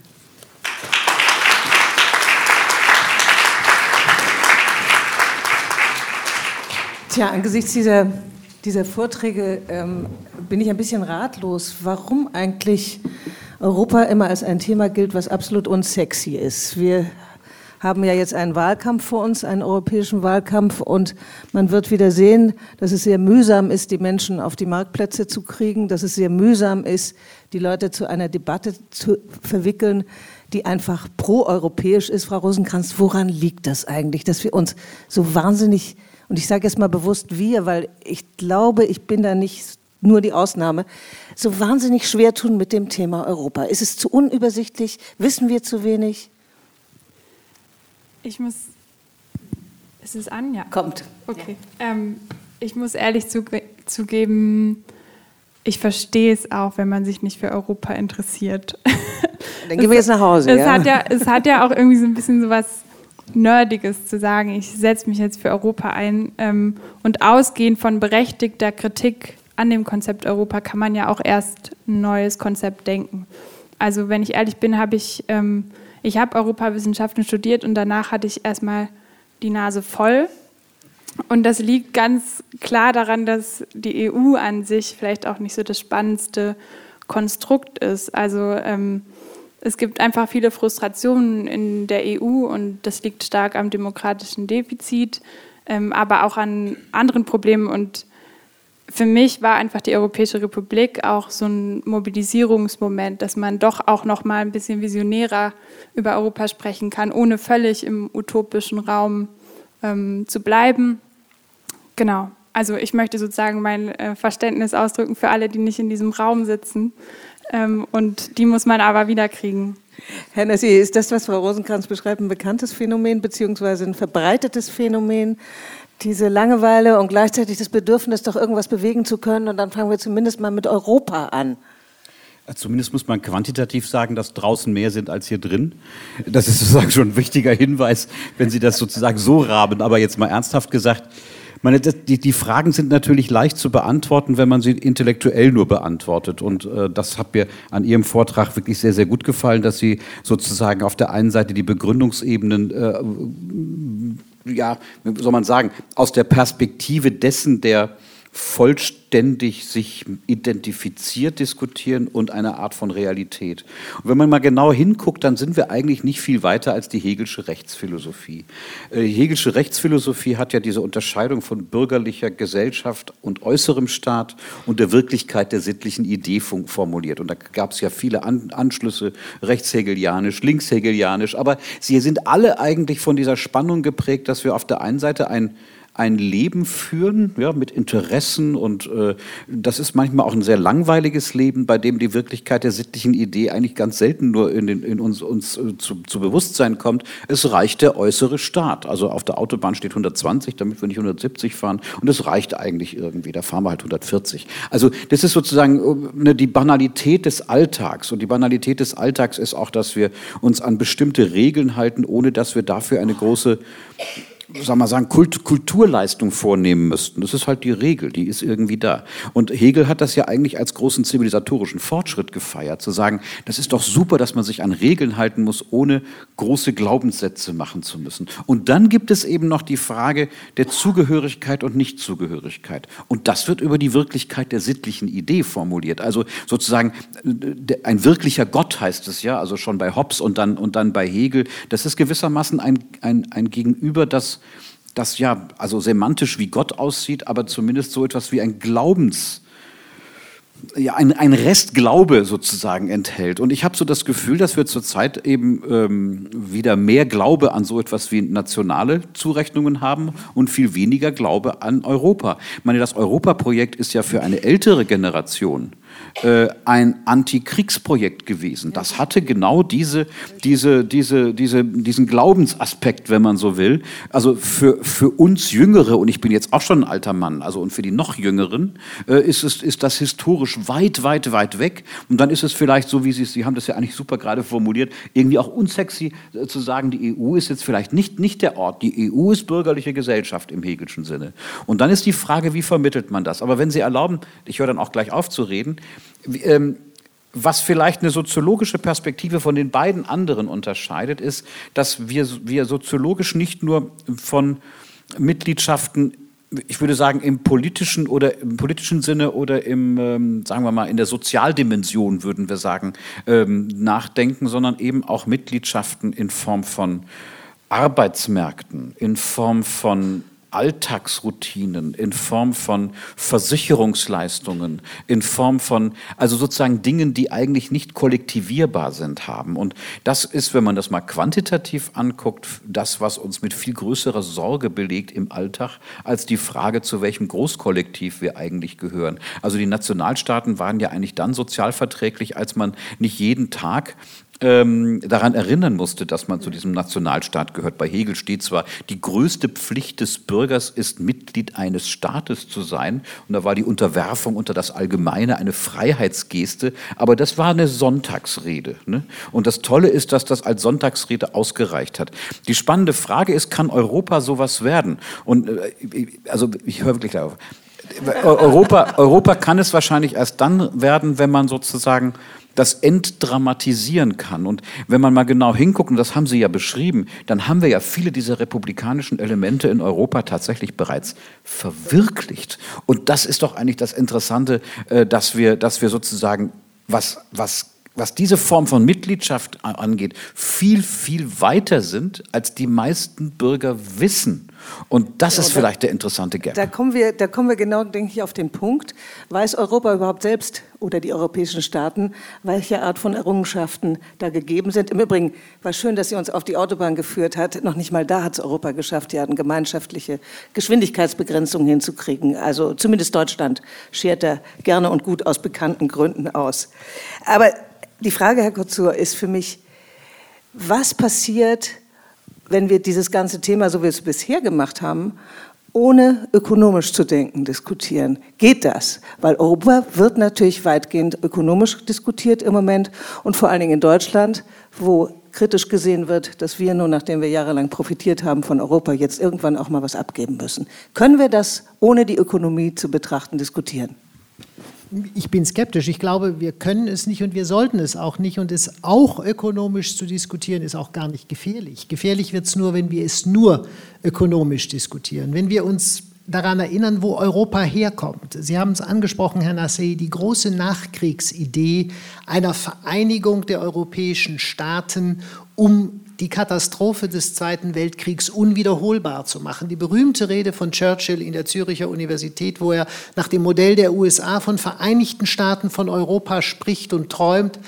Tja, angesichts dieser, dieser Vorträge ähm, bin ich ein bisschen ratlos, warum eigentlich Europa immer als ein Thema gilt, was absolut unsexy ist. Wir haben ja jetzt einen Wahlkampf vor uns, einen europäischen Wahlkampf, und man wird wieder sehen, dass es sehr mühsam ist, die Menschen auf die Marktplätze zu kriegen, dass es sehr mühsam ist, die Leute zu einer Debatte zu verwickeln, die einfach proeuropäisch ist. Frau Rosenkranz, woran liegt das eigentlich, dass wir uns so wahnsinnig, und ich sage jetzt mal bewusst wir, weil ich glaube, ich bin da nicht nur die Ausnahme, so wahnsinnig schwer tun mit dem Thema Europa? Ist es zu unübersichtlich? Wissen wir zu wenig? Ich muss. Ist es an? Ja. Kommt. Okay. Ähm, ich muss ehrlich zugeben, ich verstehe es auch, wenn man sich nicht für Europa interessiert. Dann gehen wir jetzt nach Hause. Es, ja? Hat ja, es hat ja auch irgendwie so ein bisschen so was Nerdiges zu sagen, ich setze mich jetzt für Europa ein. Ähm, und ausgehend von berechtigter Kritik an dem Konzept Europa kann man ja auch erst ein neues Konzept denken. Also wenn ich ehrlich bin, habe ich, ähm, ich habe Europawissenschaften studiert und danach hatte ich erstmal die Nase voll. Und das liegt ganz klar daran, dass die EU an sich vielleicht auch nicht so das spannendste Konstrukt ist. Also ähm, es gibt einfach viele Frustrationen in der EU und das liegt stark am demokratischen Defizit, ähm, aber auch an anderen Problemen. Und für mich war einfach die Europäische Republik auch so ein Mobilisierungsmoment, dass man doch auch noch mal ein bisschen visionärer über Europa sprechen kann, ohne völlig im utopischen Raum ähm, zu bleiben. Genau. Also ich möchte sozusagen mein äh, Verständnis ausdrücken für alle, die nicht in diesem Raum sitzen. Ähm, und die muss man aber wiederkriegen. Herr Nessi, ist das, was Frau Rosenkranz beschreibt, ein bekanntes Phänomen beziehungsweise ein verbreitetes Phänomen? Diese Langeweile und gleichzeitig das Bedürfnis, doch irgendwas bewegen zu können. Und dann fangen wir zumindest mal mit Europa an. Zumindest muss man quantitativ sagen, dass draußen mehr sind als hier drin. Das ist sozusagen schon ein wichtiger Hinweis, wenn Sie das sozusagen so raben. Aber jetzt mal ernsthaft gesagt, meine, die, die Fragen sind natürlich leicht zu beantworten, wenn man sie intellektuell nur beantwortet. Und äh, das hat mir an Ihrem Vortrag wirklich sehr, sehr gut gefallen, dass Sie sozusagen auf der einen Seite die Begründungsebenen äh, ja, wie soll man sagen, aus der Perspektive dessen, der vollständig sich identifiziert diskutieren und eine Art von Realität. Und wenn man mal genau hinguckt, dann sind wir eigentlich nicht viel weiter als die Hegelsche Rechtsphilosophie. Die äh, Hegelsche Rechtsphilosophie hat ja diese Unterscheidung von bürgerlicher Gesellschaft und äußerem Staat und der Wirklichkeit der sittlichen Idee formuliert. Und da gab es ja viele Anschlüsse, rechtshegelianisch, linkshegelianisch, aber sie sind alle eigentlich von dieser Spannung geprägt, dass wir auf der einen Seite ein ein Leben führen, ja, mit Interessen und äh, das ist manchmal auch ein sehr langweiliges Leben, bei dem die Wirklichkeit der sittlichen Idee eigentlich ganz selten nur in, den, in uns, uns äh, zu, zu, Bewusstsein kommt. Es reicht der äußere Staat. Also auf der Autobahn steht 120, damit wir nicht 170 fahren und es reicht eigentlich irgendwie, da fahren wir halt 140. Also das ist sozusagen ne, die Banalität des Alltags und die Banalität des Alltags ist auch, dass wir uns an bestimmte Regeln halten, ohne dass wir dafür eine große sagen wir sagen, Kult, Kulturleistung vornehmen müssten. Das ist halt die Regel, die ist irgendwie da. Und Hegel hat das ja eigentlich als großen zivilisatorischen Fortschritt gefeiert, zu sagen, das ist doch super, dass man sich an Regeln halten muss, ohne große Glaubenssätze machen zu müssen. Und dann gibt es eben noch die Frage der Zugehörigkeit und Nichtzugehörigkeit. Und das wird über die Wirklichkeit der sittlichen Idee formuliert. Also sozusagen ein wirklicher Gott heißt es ja, also schon bei Hobbes und dann, und dann bei Hegel. Das ist gewissermaßen ein, ein, ein Gegenüber, das das ja also semantisch wie Gott aussieht, aber zumindest so etwas wie ein Glaubens, ja, ein, ein Restglaube sozusagen enthält. Und ich habe so das Gefühl, dass wir zurzeit eben ähm, wieder mehr Glaube an so etwas wie nationale Zurechnungen haben und viel weniger Glaube an Europa. Ich meine, das Europaprojekt ist ja für eine ältere Generation äh, ein Antikriegsprojekt gewesen. Das hatte genau diese, diese, diese, diese, diesen Glaubensaspekt, wenn man so will. Also für, für uns Jüngere, und ich bin jetzt auch schon ein alter Mann, also und für die noch Jüngeren, äh, ist, es, ist das historisch weit, weit, weit weg. Und dann ist es vielleicht so, wie Sie, Sie haben das ja eigentlich super gerade formuliert, irgendwie auch unsexy äh, zu sagen, die EU ist jetzt vielleicht nicht, nicht der Ort. Die EU ist bürgerliche Gesellschaft im Hegelschen Sinne. Und dann ist die Frage, wie vermittelt man das? Aber wenn Sie erlauben, ich höre dann auch gleich auf zu reden, ähm, was vielleicht eine soziologische Perspektive von den beiden anderen unterscheidet, ist, dass wir, wir soziologisch nicht nur von Mitgliedschaften ich würde sagen, im politischen oder im politischen Sinne oder im, ähm, sagen wir mal, in der Sozialdimension würden wir sagen, ähm, nachdenken, sondern eben auch Mitgliedschaften in Form von Arbeitsmärkten, in Form von Alltagsroutinen, in Form von Versicherungsleistungen, in Form von, also sozusagen Dingen, die eigentlich nicht kollektivierbar sind, haben. Und das ist, wenn man das mal quantitativ anguckt, das, was uns mit viel größerer Sorge belegt im Alltag, als die Frage, zu welchem Großkollektiv wir eigentlich gehören. Also die Nationalstaaten waren ja eigentlich dann sozialverträglich, als man nicht jeden Tag ähm, daran erinnern musste, dass man zu diesem Nationalstaat gehört. Bei Hegel steht zwar, die größte Pflicht des Bürgers ist, Mitglied eines Staates zu sein. Und da war die Unterwerfung unter das Allgemeine eine Freiheitsgeste. Aber das war eine Sonntagsrede. Ne? Und das Tolle ist, dass das als Sonntagsrede ausgereicht hat. Die spannende Frage ist, kann Europa sowas werden? Und äh, also ich höre wirklich darauf. Europa, Europa kann es wahrscheinlich erst dann werden, wenn man sozusagen das entdramatisieren kann. Und wenn man mal genau hinguckt, und das haben Sie ja beschrieben, dann haben wir ja viele dieser republikanischen Elemente in Europa tatsächlich bereits verwirklicht. Und das ist doch eigentlich das Interessante, äh, dass wir, dass wir sozusagen was, was was diese Form von Mitgliedschaft angeht, viel, viel weiter sind, als die meisten Bürger wissen. Und das ist vielleicht der interessante Gap. Da kommen, wir, da kommen wir genau, denke ich, auf den Punkt. Weiß Europa überhaupt selbst oder die europäischen Staaten, welche Art von Errungenschaften da gegeben sind? Im Übrigen war schön, dass sie uns auf die Autobahn geführt hat. Noch nicht mal da hat es Europa geschafft, ja, eine gemeinschaftliche Geschwindigkeitsbegrenzung hinzukriegen. Also zumindest Deutschland schert da gerne und gut aus bekannten Gründen aus. Aber die Frage, Herr Kurzur, ist für mich, was passiert, wenn wir dieses ganze Thema, so wie wir es bisher gemacht haben, ohne ökonomisch zu denken, diskutieren. Geht das? Weil Europa wird natürlich weitgehend ökonomisch diskutiert im Moment und vor allen Dingen in Deutschland, wo kritisch gesehen wird, dass wir nun, nachdem wir jahrelang profitiert haben von Europa, jetzt irgendwann auch mal was abgeben müssen. Können wir das, ohne die Ökonomie zu betrachten, diskutieren? Ich bin skeptisch. Ich glaube, wir können es nicht und wir sollten es auch nicht. Und es auch ökonomisch zu diskutieren, ist auch gar nicht gefährlich. Gefährlich wird es nur, wenn wir es nur ökonomisch diskutieren. Wenn wir uns daran erinnern, wo Europa herkommt. Sie haben es angesprochen, Herr Nassei, die große Nachkriegsidee einer Vereinigung der europäischen Staaten, um die Katastrophe des Zweiten Weltkriegs unwiederholbar zu machen. Die berühmte Rede von Churchill in der Züricher Universität, wo er nach dem Modell der USA von Vereinigten Staaten von Europa spricht und träumt,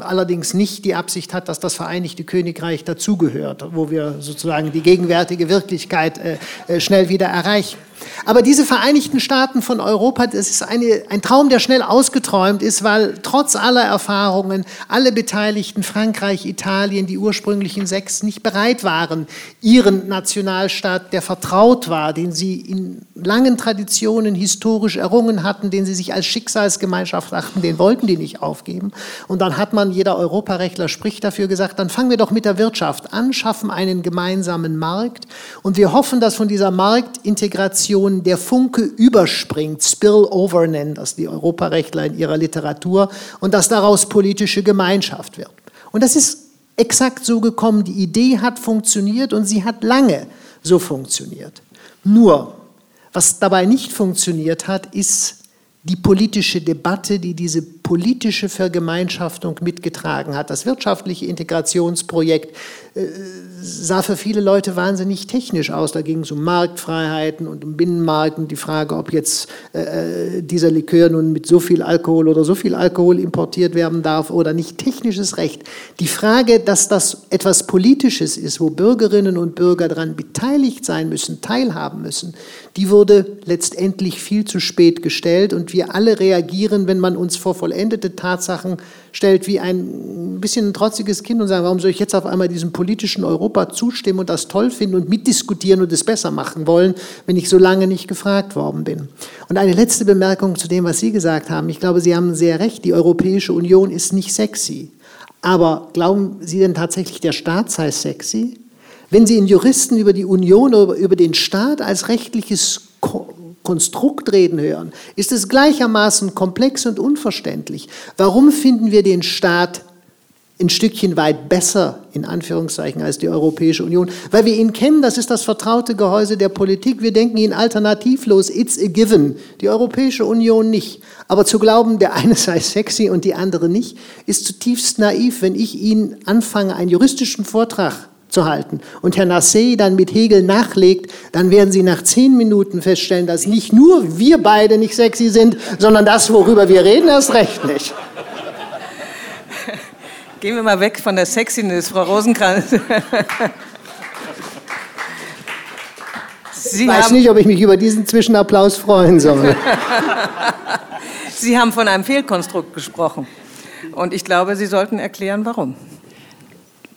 allerdings nicht die Absicht hat, dass das Vereinigte Königreich dazugehört, wo wir sozusagen die gegenwärtige Wirklichkeit äh, äh, schnell wieder erreichen. Aber diese Vereinigten Staaten von Europa, das ist eine, ein Traum, der schnell ausgeträumt ist, weil trotz aller Erfahrungen alle Beteiligten, Frankreich, Italien, die ursprünglichen sechs, nicht bereit waren, ihren Nationalstaat, der vertraut war, den sie in langen Traditionen historisch errungen hatten, den sie sich als Schicksalsgemeinschaft achten, den wollten die nicht aufgeben. Und dann hat man, jeder Europarechtler spricht dafür gesagt, dann fangen wir doch mit der Wirtschaft an, schaffen einen gemeinsamen Markt und wir hoffen, dass von dieser Marktintegration der Funke überspringt, Spillover nennen das die Europarechtler in ihrer Literatur, und dass daraus politische Gemeinschaft wird. Und das ist exakt so gekommen. Die Idee hat funktioniert und sie hat lange so funktioniert. Nur, was dabei nicht funktioniert hat, ist die politische Debatte, die diese politische Vergemeinschaftung mitgetragen hat. Das wirtschaftliche Integrationsprojekt äh, sah für viele Leute wahnsinnig technisch aus. Da ging es um Marktfreiheiten und um Binnenmarkt und die Frage, ob jetzt äh, dieser Likör nun mit so viel Alkohol oder so viel Alkohol importiert werden darf oder nicht. Technisches Recht. Die Frage, dass das etwas Politisches ist, wo Bürgerinnen und Bürger daran beteiligt sein müssen, teilhaben müssen, die wurde letztendlich viel zu spät gestellt und wir alle reagieren, wenn man uns vor vollendete Tatsachen stellt, wie ein bisschen ein trotziges Kind und sagen, warum soll ich jetzt auf einmal diesem politischen Europa zustimmen und das toll finden und mitdiskutieren und es besser machen wollen, wenn ich so lange nicht gefragt worden bin. Und eine letzte Bemerkung zu dem, was Sie gesagt haben. Ich glaube, Sie haben sehr recht, die Europäische Union ist nicht sexy. Aber glauben Sie denn tatsächlich, der Staat sei sexy? Wenn Sie in Juristen über die Union oder über den Staat als rechtliches Konstrukt reden hören, ist es gleichermaßen komplex und unverständlich. Warum finden wir den Staat ein Stückchen weit besser, in Anführungszeichen, als die Europäische Union, weil wir ihn kennen, das ist das vertraute Gehäuse der Politik, wir denken ihn alternativlos, it's a given, die Europäische Union nicht. Aber zu glauben, der eine (laughs) sei sexy und die andere nicht, ist zutiefst naiv, wenn ich Ihnen anfange, einen juristischen Vortrag zu halten und Herr Nassé dann mit Hegel nachlegt, dann werden Sie nach zehn Minuten feststellen, dass nicht nur wir beide nicht sexy sind, sondern das, worüber wir reden, erst recht nicht. (laughs) Gehen wir mal weg von der Sexiness, Frau Rosenkranz. (laughs) Ich weiß nicht, ob ich mich über diesen Zwischenapplaus freuen soll. (laughs) Sie haben von einem Fehlkonstrukt gesprochen. Und ich glaube, Sie sollten erklären, warum.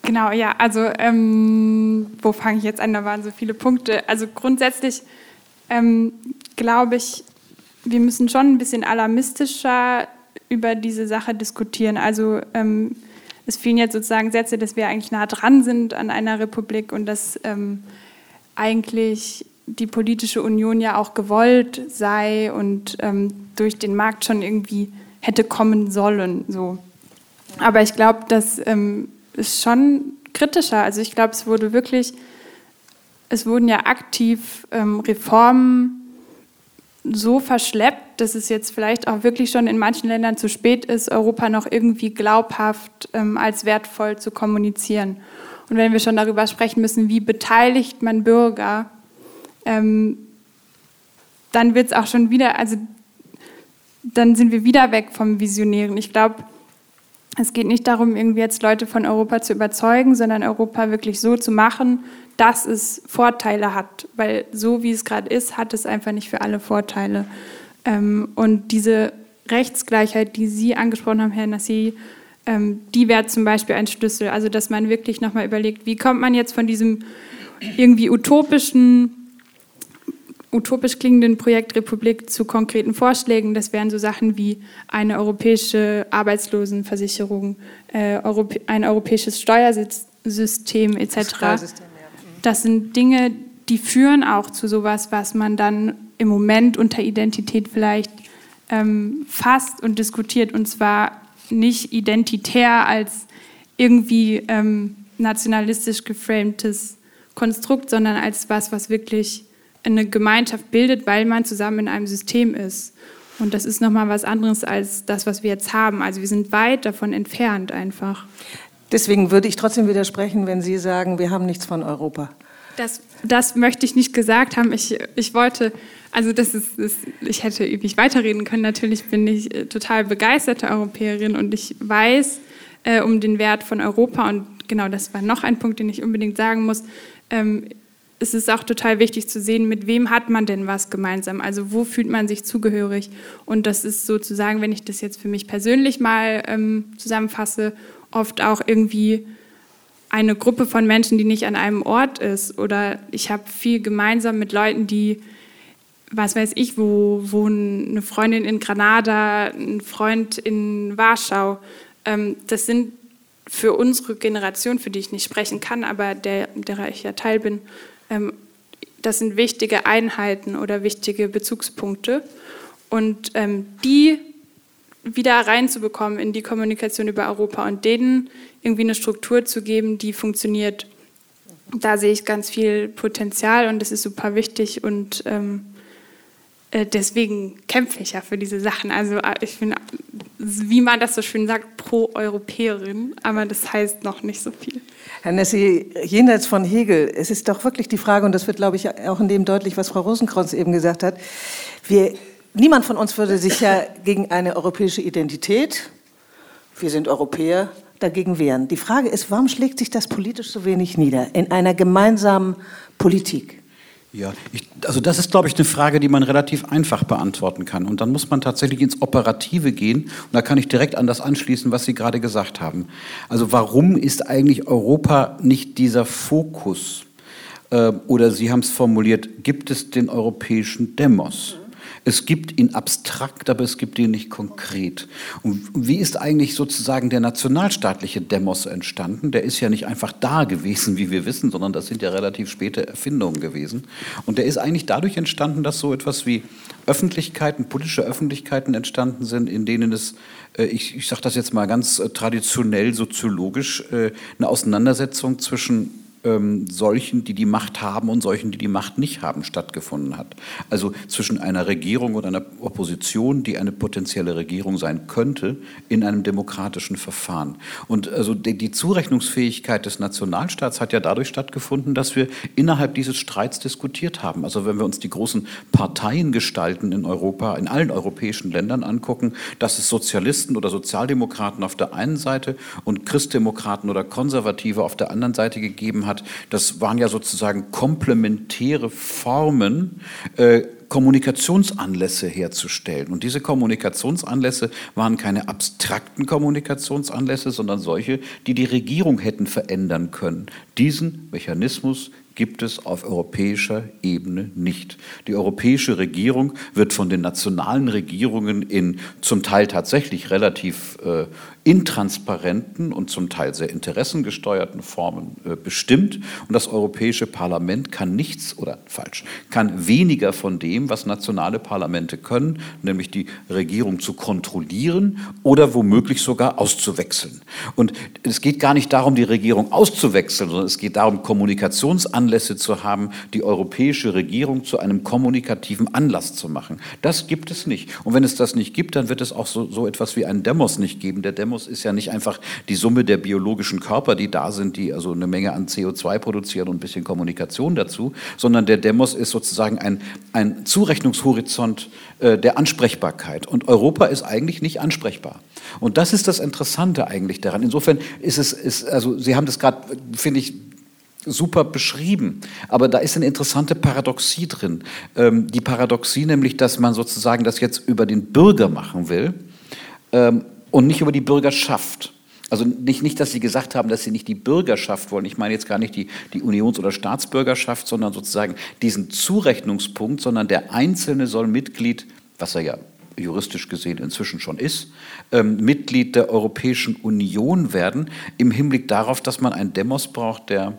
Genau, ja, also ähm, wo fange ich jetzt an? Da waren so viele Punkte. Also grundsätzlich ähm, glaube ich, wir müssen schon ein bisschen alarmistischer über diese Sache diskutieren. Also ähm, es fielen jetzt sozusagen Sätze, dass wir eigentlich nah dran sind an einer Republik und dass ähm, eigentlich die politische Union ja auch gewollt sei und ähm, durch den Markt schon irgendwie hätte kommen sollen. So. Aber ich glaube, das ähm, ist schon kritischer. Also ich glaube, es wurde wirklich, es wurden ja aktiv ähm, Reformen so verschleppt, dass es jetzt vielleicht auch wirklich schon in manchen Ländern zu spät ist, Europa noch irgendwie glaubhaft ähm, als wertvoll zu kommunizieren. Und wenn wir schon darüber sprechen müssen, wie beteiligt man Bürger, ähm, dann wird es auch schon wieder, also dann sind wir wieder weg vom Visionären. Ich glaube, es geht nicht darum, irgendwie jetzt Leute von Europa zu überzeugen, sondern Europa wirklich so zu machen, dass es Vorteile hat. Weil so wie es gerade ist, hat es einfach nicht für alle Vorteile. Ähm, und diese Rechtsgleichheit, die Sie angesprochen haben, Herr Nassi, ähm, die wäre zum Beispiel ein Schlüssel. Also, dass man wirklich nochmal überlegt, wie kommt man jetzt von diesem irgendwie utopischen utopisch klingenden Projekt Republik zu konkreten Vorschlägen. Das wären so Sachen wie eine europäische Arbeitslosenversicherung, äh, Europä ein europäisches Steuersystem etc. Steuersystem, Das sind Dinge, die führen auch zu sowas, was man dann im Moment unter Identität vielleicht ähm, fasst und diskutiert. Und zwar nicht identitär als irgendwie ähm, nationalistisch geframtes Konstrukt, sondern als was, was wirklich eine Gemeinschaft bildet, weil man zusammen in einem System ist. Und das ist nochmal was anderes als das, was wir jetzt haben. Also wir sind weit davon entfernt einfach. Deswegen würde ich trotzdem widersprechen, wenn Sie sagen, wir haben nichts von Europa. Das, das möchte ich nicht gesagt haben. Ich, ich wollte, also das ist, das, ich hätte ewig weiterreden können. Natürlich bin ich äh, total begeisterte Europäerin und ich weiß äh, um den Wert von Europa. Und genau das war noch ein Punkt, den ich unbedingt sagen muss. Ähm, es ist auch total wichtig zu sehen, mit wem hat man denn was gemeinsam? Also wo fühlt man sich zugehörig? Und das ist sozusagen, wenn ich das jetzt für mich persönlich mal ähm, zusammenfasse, oft auch irgendwie eine Gruppe von Menschen, die nicht an einem Ort ist. Oder ich habe viel gemeinsam mit Leuten, die, was weiß ich, wo wohnen eine Freundin in Granada, ein Freund in Warschau. Ähm, das sind für unsere Generation, für die ich nicht sprechen kann, aber der, der ich ja Teil bin, das sind wichtige Einheiten oder wichtige Bezugspunkte. Und ähm, die wieder reinzubekommen in die Kommunikation über Europa und denen irgendwie eine Struktur zu geben, die funktioniert. Da sehe ich ganz viel Potenzial und das ist super wichtig und ähm, äh, deswegen kämpfe ich ja für diese Sachen. Also äh, ich bin, wie man das so schön sagt, pro-Europäerin, aber das heißt noch nicht so viel. Herr Nessi, jenseits von Hegel, es ist doch wirklich die Frage, und das wird, glaube ich, auch in dem deutlich, was Frau Rosenkranz eben gesagt hat, wir, niemand von uns würde sich ja gegen eine europäische Identität, wir sind Europäer, dagegen wehren. Die Frage ist, warum schlägt sich das politisch so wenig nieder in einer gemeinsamen Politik? Ja, ich, also das ist, glaube ich, eine Frage, die man relativ einfach beantworten kann. Und dann muss man tatsächlich ins Operative gehen. Und da kann ich direkt an das anschließen, was Sie gerade gesagt haben. Also warum ist eigentlich Europa nicht dieser Fokus? Äh, oder Sie haben es formuliert, gibt es den europäischen Demos? Es gibt ihn abstrakt, aber es gibt ihn nicht konkret. Und wie ist eigentlich sozusagen der nationalstaatliche Demos entstanden? Der ist ja nicht einfach da gewesen, wie wir wissen, sondern das sind ja relativ späte Erfindungen gewesen. Und der ist eigentlich dadurch entstanden, dass so etwas wie Öffentlichkeiten, politische Öffentlichkeiten entstanden sind, in denen es, äh, ich, ich sage das jetzt mal ganz äh, traditionell soziologisch, äh, eine Auseinandersetzung zwischen ähm, solchen, die die Macht haben und solchen, die die Macht nicht haben, stattgefunden hat. Also zwischen einer Regierung und einer Opposition, die eine potenzielle Regierung sein könnte, in einem demokratischen Verfahren. Und also die, die Zurechnungsfähigkeit des Nationalstaats hat ja dadurch stattgefunden, dass wir innerhalb dieses Streits diskutiert haben. Also wenn wir uns die großen Parteiengestalten in Europa, in allen europäischen Ländern angucken, dass es Sozialisten oder Sozialdemokraten auf der einen Seite und Christdemokraten oder Konservative auf der anderen Seite gegeben hat, das waren ja sozusagen komplementäre Formen, äh, Kommunikationsanlässe herzustellen. Und diese Kommunikationsanlässe waren keine abstrakten Kommunikationsanlässe, sondern solche, die die Regierung hätten verändern können. Diesen Mechanismus gibt es auf europäischer Ebene nicht. Die europäische Regierung wird von den nationalen Regierungen in zum Teil tatsächlich relativ äh, intransparenten und zum Teil sehr interessengesteuerten Formen äh, bestimmt. Und das Europäische Parlament kann nichts oder falsch, kann weniger von dem, was nationale Parlamente können, nämlich die Regierung zu kontrollieren oder womöglich sogar auszuwechseln. Und es geht gar nicht darum, die Regierung auszuwechseln, sondern es geht darum, Kommunikationsanlässe zu haben, die europäische Regierung zu einem kommunikativen Anlass zu machen. Das gibt es nicht. Und wenn es das nicht gibt, dann wird es auch so, so etwas wie einen Demos nicht geben. Der Demos Organismus ist ja nicht einfach die Summe der biologischen Körper, die da sind, die also eine Menge an CO2 produzieren und ein bisschen Kommunikation dazu, sondern der Demos ist sozusagen ein, ein Zurechnungshorizont äh, der Ansprechbarkeit. Und Europa ist eigentlich nicht ansprechbar. Und das ist das Interessante eigentlich daran. Insofern ist es, ist, also Sie haben das gerade, finde ich, super beschrieben. Aber da ist eine interessante Paradoxie drin. Ähm, die Paradoxie nämlich, dass man sozusagen das jetzt über den Bürger machen will. Ähm, und nicht über die Bürgerschaft. Also nicht, nicht, dass Sie gesagt haben, dass Sie nicht die Bürgerschaft wollen. Ich meine jetzt gar nicht die, die Unions- oder Staatsbürgerschaft, sondern sozusagen diesen Zurechnungspunkt, sondern der Einzelne soll Mitglied, was er ja juristisch gesehen inzwischen schon ist, ähm, Mitglied der Europäischen Union werden, im Hinblick darauf, dass man einen Demos braucht, der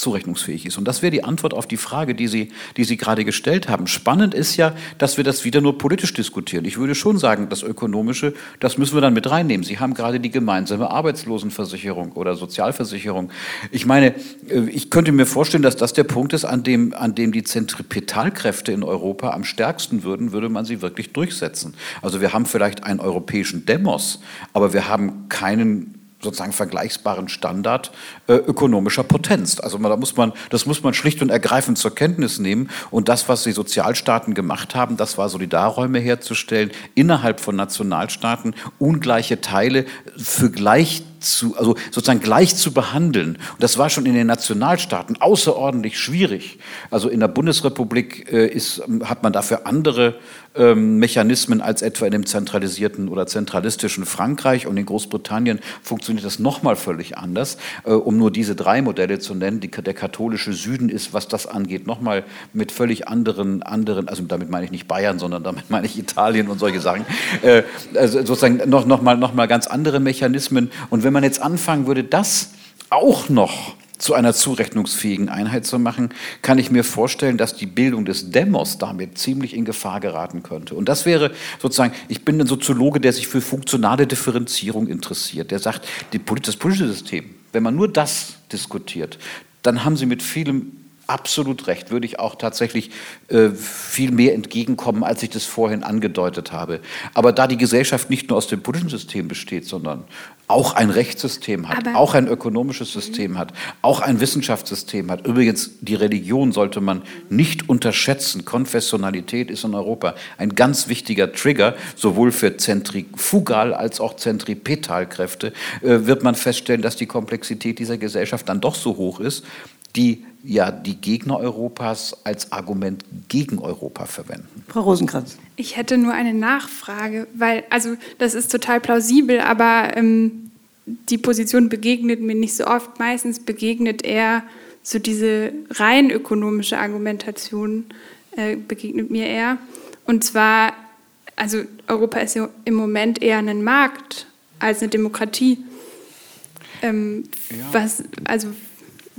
zurechnungsfähig ist. Und das wäre die Antwort auf die Frage, die Sie, die Sie gerade gestellt haben. Spannend ist ja, dass wir das wieder nur politisch diskutieren. Ich würde schon sagen, das Ökonomische, das müssen wir dann mit reinnehmen. Sie haben gerade die gemeinsame Arbeitslosenversicherung oder Sozialversicherung. Ich meine, äh, ich könnte mir vorstellen, dass das der Punkt ist, an dem, an dem die Zentripetalkräfte in Europa am stärksten würden, würde man sie wirklich durchsetzen. Also wir haben vielleicht einen europäischen Demos, aber wir haben keinen sozusagen vergleichbaren Standard äh, ökonomischer Potenz. Also man, da muss man, das muss man schlicht und ergreifend zur Kenntnis nehmen. Und das, was die Sozialstaaten gemacht haben, das war Solidarräume herzustellen innerhalb von Nationalstaaten, ungleiche Teile für gleich zu, also sozusagen gleich zu behandeln. Und das war schon in den Nationalstaaten außerordentlich schwierig. Also in der Bundesrepublik äh, ist, hat man dafür andere ähm, Mechanismen als etwa in dem zentralisierten oder zentralistischen Frankreich und in Großbritannien funktioniert das nochmal völlig anders. Äh, um nur diese drei Modelle zu nennen, die, der katholische Süden ist, was das angeht, nochmal mit völlig anderen, anderen, also damit meine ich nicht Bayern, sondern damit meine ich Italien und solche Sachen, äh, also sozusagen noch, noch, noch mal ganz andere Mechanismen. Und wenn man jetzt anfangen würde, das auch noch zu einer zurechnungsfähigen Einheit zu machen, kann ich mir vorstellen, dass die Bildung des Demos damit ziemlich in Gefahr geraten könnte. Und das wäre sozusagen, ich bin ein Soziologe, der sich für funktionale Differenzierung interessiert, der sagt, das politische System, wenn man nur das diskutiert, dann haben Sie mit vielem absolut recht, würde ich auch tatsächlich äh, viel mehr entgegenkommen, als ich das vorhin angedeutet habe. Aber da die Gesellschaft nicht nur aus dem politischen System besteht, sondern auch ein Rechtssystem hat, Aber auch ein ökonomisches System hat, auch ein Wissenschaftssystem hat. Übrigens, die Religion sollte man nicht unterschätzen. Konfessionalität ist in Europa ein ganz wichtiger Trigger, sowohl für Zentrifugal- als auch Zentripetalkräfte. Äh, wird man feststellen, dass die Komplexität dieser Gesellschaft dann doch so hoch ist, die ja die Gegner Europas als Argument gegen Europa verwenden. Frau Rosenkranz. Ich hätte nur eine Nachfrage, weil, also das ist total plausibel, aber ähm, die Position begegnet mir nicht so oft. Meistens begegnet eher so diese rein ökonomische Argumentation, äh, begegnet mir eher. Und zwar, also Europa ist im Moment eher ein Markt als eine Demokratie. Ähm, ja. was, also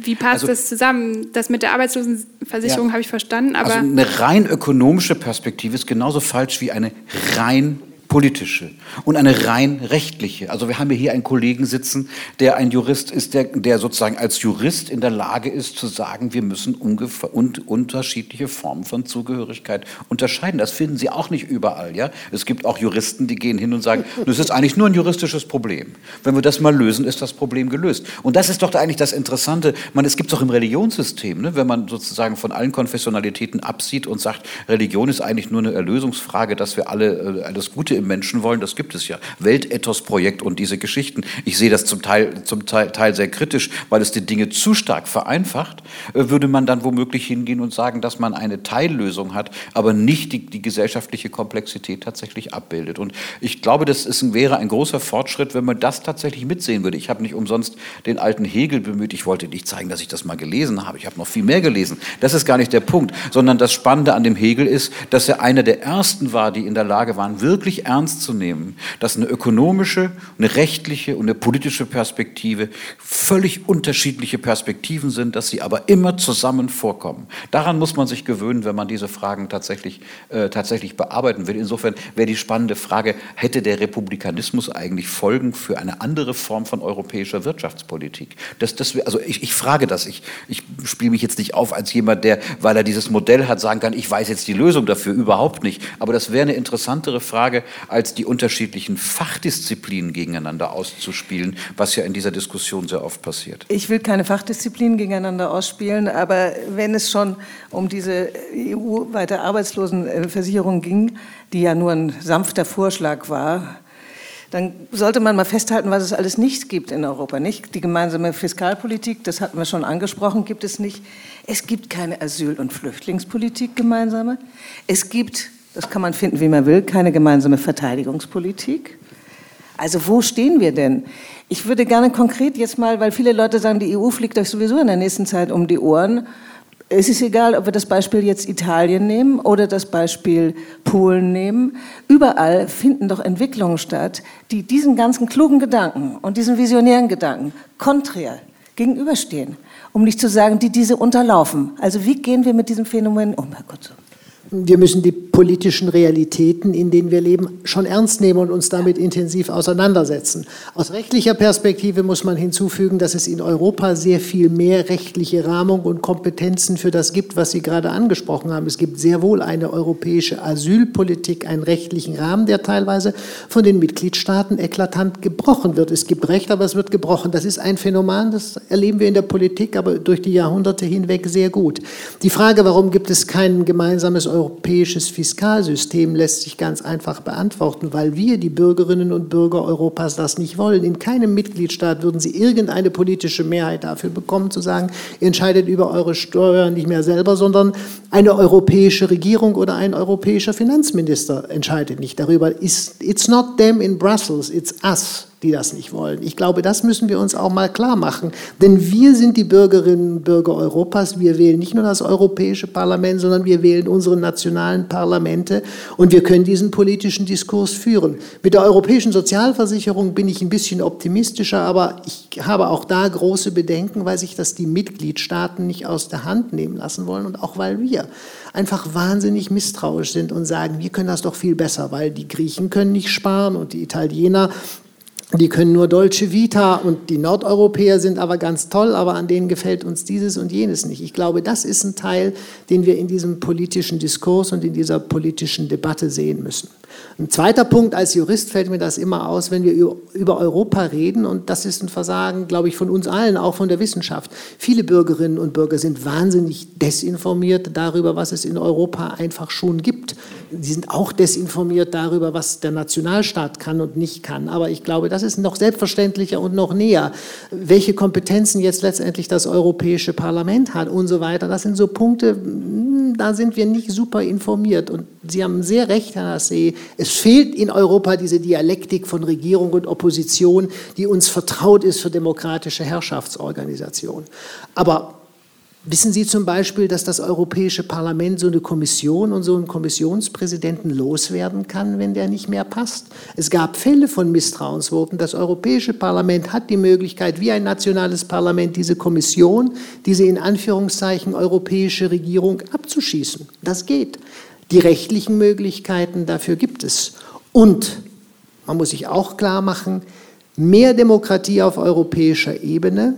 wie passt also, das zusammen? Das mit der Arbeitslosenversicherung ja. habe ich verstanden, aber. Also eine rein ökonomische Perspektive ist genauso falsch wie eine rein politische und eine rein rechtliche. Also wir haben hier einen Kollegen sitzen, der ein Jurist ist, der, der sozusagen als Jurist in der Lage ist zu sagen, wir müssen und, unterschiedliche Formen von Zugehörigkeit unterscheiden. Das finden Sie auch nicht überall. Ja? Es gibt auch Juristen, die gehen hin und sagen, (laughs) das ist eigentlich nur ein juristisches Problem. Wenn wir das mal lösen, ist das Problem gelöst. Und das ist doch eigentlich das Interessante. Man, es gibt es auch im Religionssystem, ne? wenn man sozusagen von allen Konfessionalitäten absieht und sagt, Religion ist eigentlich nur eine Erlösungsfrage, dass wir alle äh, das Gute im Menschen wollen, das gibt es ja. Weltethos-Projekt und diese Geschichten. Ich sehe das zum Teil, zum Teil, sehr kritisch, weil es die Dinge zu stark vereinfacht. Äh, würde man dann womöglich hingehen und sagen, dass man eine Teillösung hat, aber nicht die, die gesellschaftliche Komplexität tatsächlich abbildet. Und ich glaube, das ist, wäre ein großer Fortschritt, wenn man das tatsächlich mitsehen würde. Ich habe nicht umsonst den alten Hegel bemüht. Ich wollte nicht zeigen, dass ich das mal gelesen habe. Ich habe noch viel mehr gelesen. Das ist gar nicht der Punkt, sondern das Spannende an dem Hegel ist, dass er einer der ersten war, die in der Lage waren, wirklich ernst zu nehmen, dass eine ökonomische, eine rechtliche und eine politische Perspektive völlig unterschiedliche Perspektiven sind, dass sie aber immer zusammen vorkommen. Daran muss man sich gewöhnen, wenn man diese Fragen tatsächlich, äh, tatsächlich bearbeiten will. Insofern wäre die spannende Frage, hätte der Republikanismus eigentlich Folgen für eine andere Form von europäischer Wirtschaftspolitik? Das, das, also ich, ich frage das, ich, ich spiele mich jetzt nicht auf als jemand, der, weil er dieses Modell hat, sagen kann, ich weiß jetzt die Lösung dafür, überhaupt nicht. Aber das wäre eine interessantere Frage, als die unterschiedlichen Fachdisziplinen gegeneinander auszuspielen, was ja in dieser Diskussion sehr oft passiert. Ich will keine Fachdisziplinen gegeneinander ausspielen, aber wenn es schon um diese EU-weite Arbeitslosenversicherung ging, die ja nur ein sanfter Vorschlag war, dann sollte man mal festhalten, was es alles nicht gibt in Europa. Nicht die gemeinsame Fiskalpolitik, das hatten wir schon angesprochen, gibt es nicht. Es gibt keine Asyl- und Flüchtlingspolitik gemeinsame. Es gibt das kann man finden, wie man will, keine gemeinsame Verteidigungspolitik. Also wo stehen wir denn? Ich würde gerne konkret jetzt mal, weil viele Leute sagen, die EU fliegt euch sowieso in der nächsten Zeit um die Ohren. Es ist egal, ob wir das Beispiel jetzt Italien nehmen oder das Beispiel Polen nehmen. Überall finden doch Entwicklungen statt, die diesen ganzen klugen Gedanken und diesen visionären Gedanken konträr gegenüberstehen, um nicht zu sagen, die diese unterlaufen. Also wie gehen wir mit diesem Phänomen um, Herr Kutzow? Wir müssen die politischen Realitäten, in denen wir leben, schon ernst nehmen und uns damit intensiv auseinandersetzen. Aus rechtlicher Perspektive muss man hinzufügen, dass es in Europa sehr viel mehr rechtliche Rahmung und Kompetenzen für das gibt, was Sie gerade angesprochen haben. Es gibt sehr wohl eine europäische Asylpolitik, einen rechtlichen Rahmen, der teilweise von den Mitgliedstaaten eklatant gebrochen wird. Es gibt Recht, aber es wird gebrochen. Das ist ein Phänomen, das erleben wir in der Politik, aber durch die Jahrhunderte hinweg sehr gut. Die Frage, warum gibt es kein gemeinsames europäisches europäisches Fiskalsystem lässt sich ganz einfach beantworten, weil wir, die Bürgerinnen und Bürger Europas, das nicht wollen. In keinem Mitgliedstaat würden sie irgendeine politische Mehrheit dafür bekommen, zu sagen, entscheidet über eure Steuern nicht mehr selber, sondern eine europäische Regierung oder ein europäischer Finanzminister entscheidet nicht darüber. It's not them in Brussels, it's us die das nicht wollen. Ich glaube, das müssen wir uns auch mal klar machen. Denn wir sind die Bürgerinnen und Bürger Europas. Wir wählen nicht nur das Europäische Parlament, sondern wir wählen unsere nationalen Parlamente und wir können diesen politischen Diskurs führen. Mit der europäischen Sozialversicherung bin ich ein bisschen optimistischer, aber ich habe auch da große Bedenken, weil sich das die Mitgliedstaaten nicht aus der Hand nehmen lassen wollen und auch weil wir einfach wahnsinnig misstrauisch sind und sagen, wir können das doch viel besser, weil die Griechen können nicht sparen und die Italiener die können nur Dolce Vita und die Nordeuropäer sind aber ganz toll, aber an denen gefällt uns dieses und jenes nicht. Ich glaube, das ist ein Teil, den wir in diesem politischen Diskurs und in dieser politischen Debatte sehen müssen. Ein zweiter Punkt, als Jurist fällt mir das immer aus, wenn wir über Europa reden, und das ist ein Versagen, glaube ich, von uns allen, auch von der Wissenschaft. Viele Bürgerinnen und Bürger sind wahnsinnig desinformiert darüber, was es in Europa einfach schon gibt. Sie sind auch desinformiert darüber, was der Nationalstaat kann und nicht kann. Aber ich glaube, das ist noch selbstverständlicher und noch näher. Welche Kompetenzen jetzt letztendlich das Europäische Parlament hat und so weiter, das sind so Punkte, hm, da sind wir nicht super informiert. Und Sie haben sehr recht, Herr Nassé, es fehlt in Europa diese Dialektik von Regierung und Opposition, die uns vertraut ist für demokratische Herrschaftsorganisation. Aber Wissen Sie zum Beispiel, dass das Europäische Parlament so eine Kommission und so einen Kommissionspräsidenten loswerden kann, wenn der nicht mehr passt? Es gab Fälle von Misstrauensvoten. Das Europäische Parlament hat die Möglichkeit, wie ein nationales Parlament, diese Kommission, diese in Anführungszeichen europäische Regierung abzuschießen. Das geht. Die rechtlichen Möglichkeiten dafür gibt es. Und man muss sich auch klar machen, mehr Demokratie auf europäischer Ebene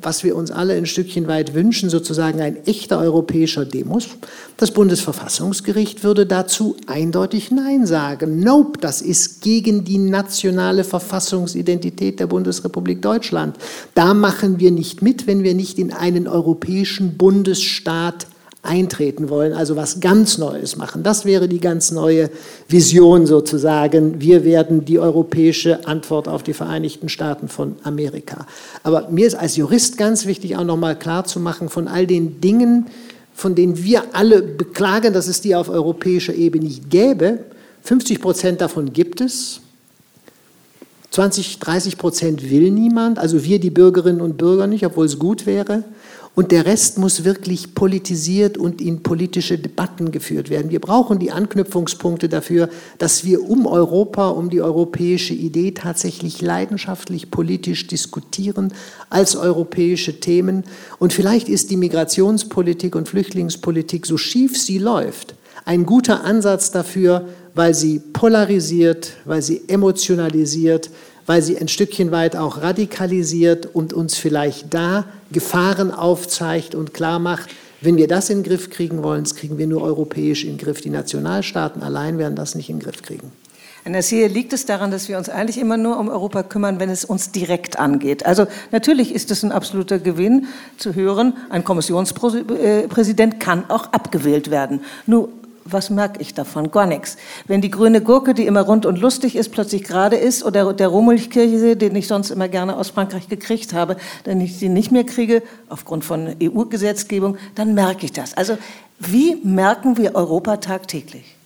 was wir uns alle ein Stückchen weit wünschen, sozusagen ein echter europäischer Demos. Das Bundesverfassungsgericht würde dazu eindeutig Nein sagen. Nope, das ist gegen die nationale Verfassungsidentität der Bundesrepublik Deutschland. Da machen wir nicht mit, wenn wir nicht in einen europäischen Bundesstaat eintreten wollen, also was ganz Neues machen. Das wäre die ganz neue Vision sozusagen. Wir werden die europäische Antwort auf die Vereinigten Staaten von Amerika. Aber mir ist als Jurist ganz wichtig, auch nochmal klar zu machen, von all den Dingen, von denen wir alle beklagen, dass es die auf europäischer Ebene nicht gäbe, 50 Prozent davon gibt es. 20, 30 Prozent will niemand, also wir die Bürgerinnen und Bürger nicht, obwohl es gut wäre. Und der Rest muss wirklich politisiert und in politische Debatten geführt werden. Wir brauchen die Anknüpfungspunkte dafür, dass wir um Europa, um die europäische Idee tatsächlich leidenschaftlich politisch diskutieren als europäische Themen. Und vielleicht ist die Migrationspolitik und Flüchtlingspolitik, so schief sie läuft, ein guter Ansatz dafür, weil sie polarisiert, weil sie emotionalisiert, weil sie ein Stückchen weit auch radikalisiert und uns vielleicht da Gefahren aufzeigt und klar macht, wenn wir das in den Griff kriegen wollen, das kriegen wir nur europäisch in den Griff. Die Nationalstaaten allein werden das nicht in den Griff kriegen. Herr Nassir, liegt es daran, dass wir uns eigentlich immer nur um Europa kümmern, wenn es uns direkt angeht? Also natürlich ist es ein absoluter Gewinn zu hören, ein Kommissionspräsident kann auch abgewählt werden. Nur was merke ich davon? Gar nichts. Wenn die grüne Gurke, die immer rund und lustig ist, plötzlich gerade ist oder der Rohmilchkäse, den ich sonst immer gerne aus Frankreich gekriegt habe, wenn ich sie nicht mehr kriege, aufgrund von EU-Gesetzgebung, dann merke ich das. Also wie merken wir Europa tagtäglich?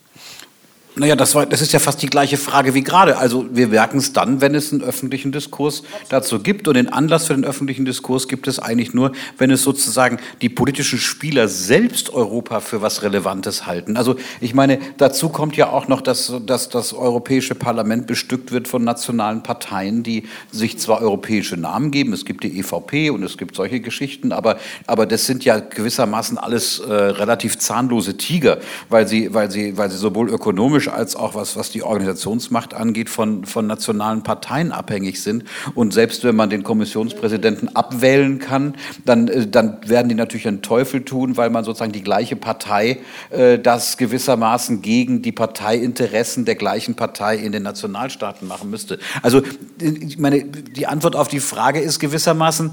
Naja, das, war, das ist ja fast die gleiche Frage wie gerade. Also wir merken es dann, wenn es einen öffentlichen Diskurs dazu gibt. Und den Anlass für den öffentlichen Diskurs gibt es eigentlich nur, wenn es sozusagen die politischen Spieler selbst Europa für was Relevantes halten. Also ich meine, dazu kommt ja auch noch, dass, dass das Europäische Parlament bestückt wird von nationalen Parteien, die sich zwar europäische Namen geben, es gibt die EVP und es gibt solche Geschichten, aber, aber das sind ja gewissermaßen alles äh, relativ zahnlose Tiger, weil sie, weil sie, weil sie sowohl ökonomisch ökonomisch als auch was, was die Organisationsmacht angeht, von, von nationalen Parteien abhängig sind. Und selbst wenn man den Kommissionspräsidenten abwählen kann, dann, äh, dann werden die natürlich einen Teufel tun, weil man sozusagen die gleiche Partei äh, das gewissermaßen gegen die Parteiinteressen der gleichen Partei in den Nationalstaaten machen müsste. Also ich meine, die Antwort auf die Frage ist gewissermaßen,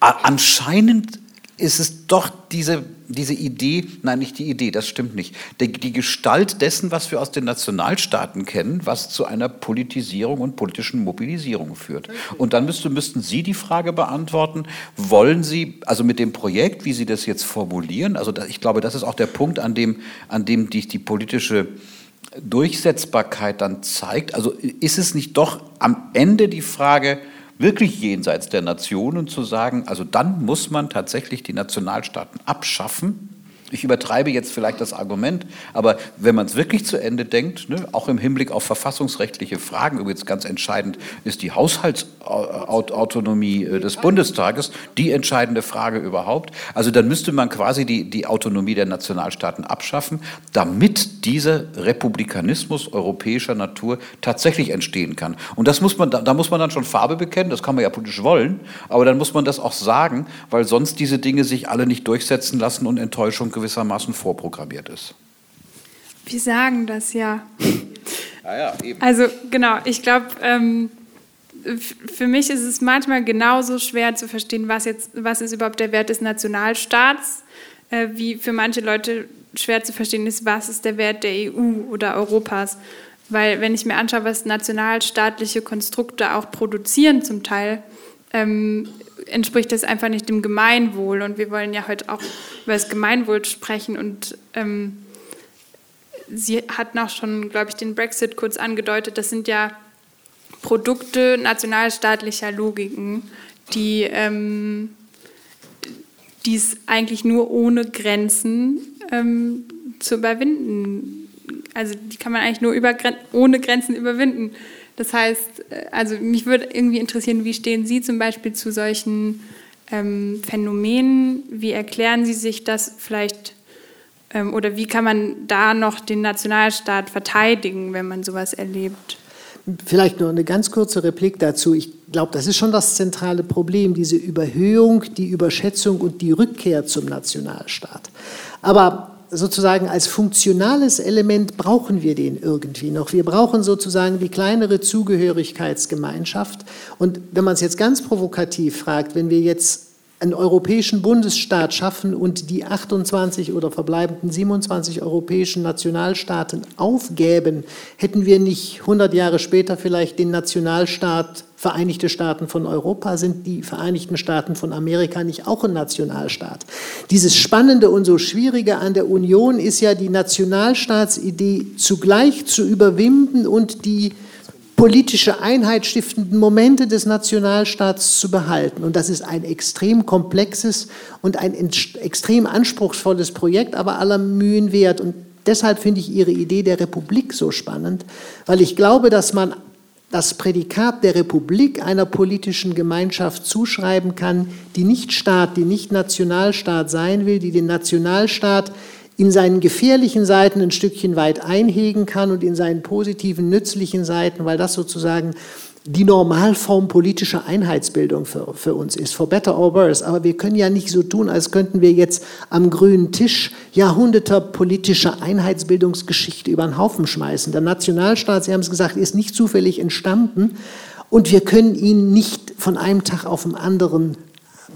anscheinend ist es doch diese, diese Idee, nein, nicht die Idee, das stimmt nicht, die, die, Gestalt dessen, was wir aus den Nationalstaaten kennen, was zu einer Politisierung und politischen Mobilisierung führt. Und dann müsste, müssten Sie die Frage beantworten, wollen Sie, also mit dem Projekt, wie Sie das jetzt formulieren, also ich glaube, das ist auch der Punkt, an dem, an dem die, die politische Durchsetzbarkeit dann zeigt, also ist es nicht doch am Ende die Frage, wirklich jenseits der Nationen zu sagen, also dann muss man tatsächlich die Nationalstaaten abschaffen ich übertreibe jetzt vielleicht das Argument, aber wenn man es wirklich zu Ende denkt, ne, auch im Hinblick auf verfassungsrechtliche Fragen, übrigens ganz entscheidend ist die Haushaltsautonomie äh, des Bundestages, die entscheidende Frage überhaupt. Also dann müsste man quasi die, die Autonomie der Nationalstaaten abschaffen, damit dieser Republikanismus europäischer Natur tatsächlich entstehen kann. Und das muss man, da, da muss man dann schon Farbe bekennen, das kann man ja politisch wollen, aber dann muss man das auch sagen, weil sonst diese Dinge sich alle nicht durchsetzen lassen und Enttäuschung gewinnen gewissermaßen vorprogrammiert ist. Wir sagen das ja. ja, (laughs) ja eben. Also genau, ich glaube, ähm, für mich ist es manchmal genauso schwer zu verstehen, was, jetzt, was ist überhaupt der Wert des Nationalstaats, äh, wie für manche Leute schwer zu verstehen ist, was ist der Wert der EU oder Europas. Weil wenn ich mir anschaue, was nationalstaatliche Konstrukte auch produzieren zum Teil, ähm, entspricht das einfach nicht dem Gemeinwohl. Und wir wollen ja heute auch über das Gemeinwohl sprechen. Und ähm, sie hat auch schon, glaube ich, den Brexit kurz angedeutet. Das sind ja Produkte nationalstaatlicher Logiken, die, ähm, es eigentlich nur ohne Grenzen ähm, zu überwinden. Also die kann man eigentlich nur über, ohne Grenzen überwinden. Das heißt, äh, also mich würde irgendwie interessieren, wie stehen Sie zum Beispiel zu solchen ähm, Phänomenen? Wie erklären Sie sich das vielleicht ähm, oder wie kann man da noch den Nationalstaat verteidigen, wenn man sowas erlebt? Vielleicht nur eine ganz kurze Replik dazu. Ich glaube, das ist schon das zentrale Problem, diese Überhöhung, die Überschätzung und die Rückkehr zum Nationalstaat. Aber sozusagen als funktionales Element brauchen wir den irgendwie noch. Wir brauchen sozusagen die kleinere Zugehörigkeitsgemeinschaft. Und wenn man es jetzt ganz provokativ fragt, wenn wir jetzt einen europäischen Bundesstaat schaffen und die 28 oder verbleibenden 27 europäischen Nationalstaaten aufgäben, hätten wir nicht 100 Jahre später vielleicht den Nationalstaat Vereinigte Staaten von Europa, sind die Vereinigten Staaten von Amerika nicht auch ein Nationalstaat? Dieses Spannende und so Schwierige an der Union ist ja die Nationalstaatsidee zugleich zu überwinden und die politische Einheit stiftenden Momente des Nationalstaats zu behalten. Und das ist ein extrem komplexes und ein extrem anspruchsvolles Projekt, aber aller Mühen wert. Und deshalb finde ich Ihre Idee der Republik so spannend, weil ich glaube, dass man das Prädikat der Republik einer politischen Gemeinschaft zuschreiben kann, die nicht Staat, die nicht Nationalstaat sein will, die den Nationalstaat in seinen gefährlichen Seiten ein Stückchen weit einhegen kann und in seinen positiven, nützlichen Seiten, weil das sozusagen die Normalform politischer Einheitsbildung für, für uns ist, for better or worse. Aber wir können ja nicht so tun, als könnten wir jetzt am grünen Tisch Jahrhunderte politischer Einheitsbildungsgeschichte über den Haufen schmeißen. Der Nationalstaat, Sie haben es gesagt, ist nicht zufällig entstanden und wir können ihn nicht von einem Tag auf den anderen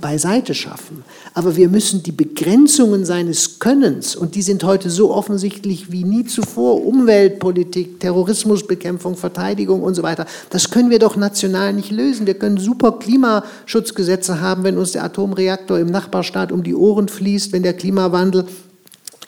beiseite schaffen. Aber wir müssen die Begrenzungen seines Könnens, und die sind heute so offensichtlich wie nie zuvor, Umweltpolitik, Terrorismusbekämpfung, Verteidigung und so weiter, das können wir doch national nicht lösen. Wir können super Klimaschutzgesetze haben, wenn uns der Atomreaktor im Nachbarstaat um die Ohren fließt, wenn der Klimawandel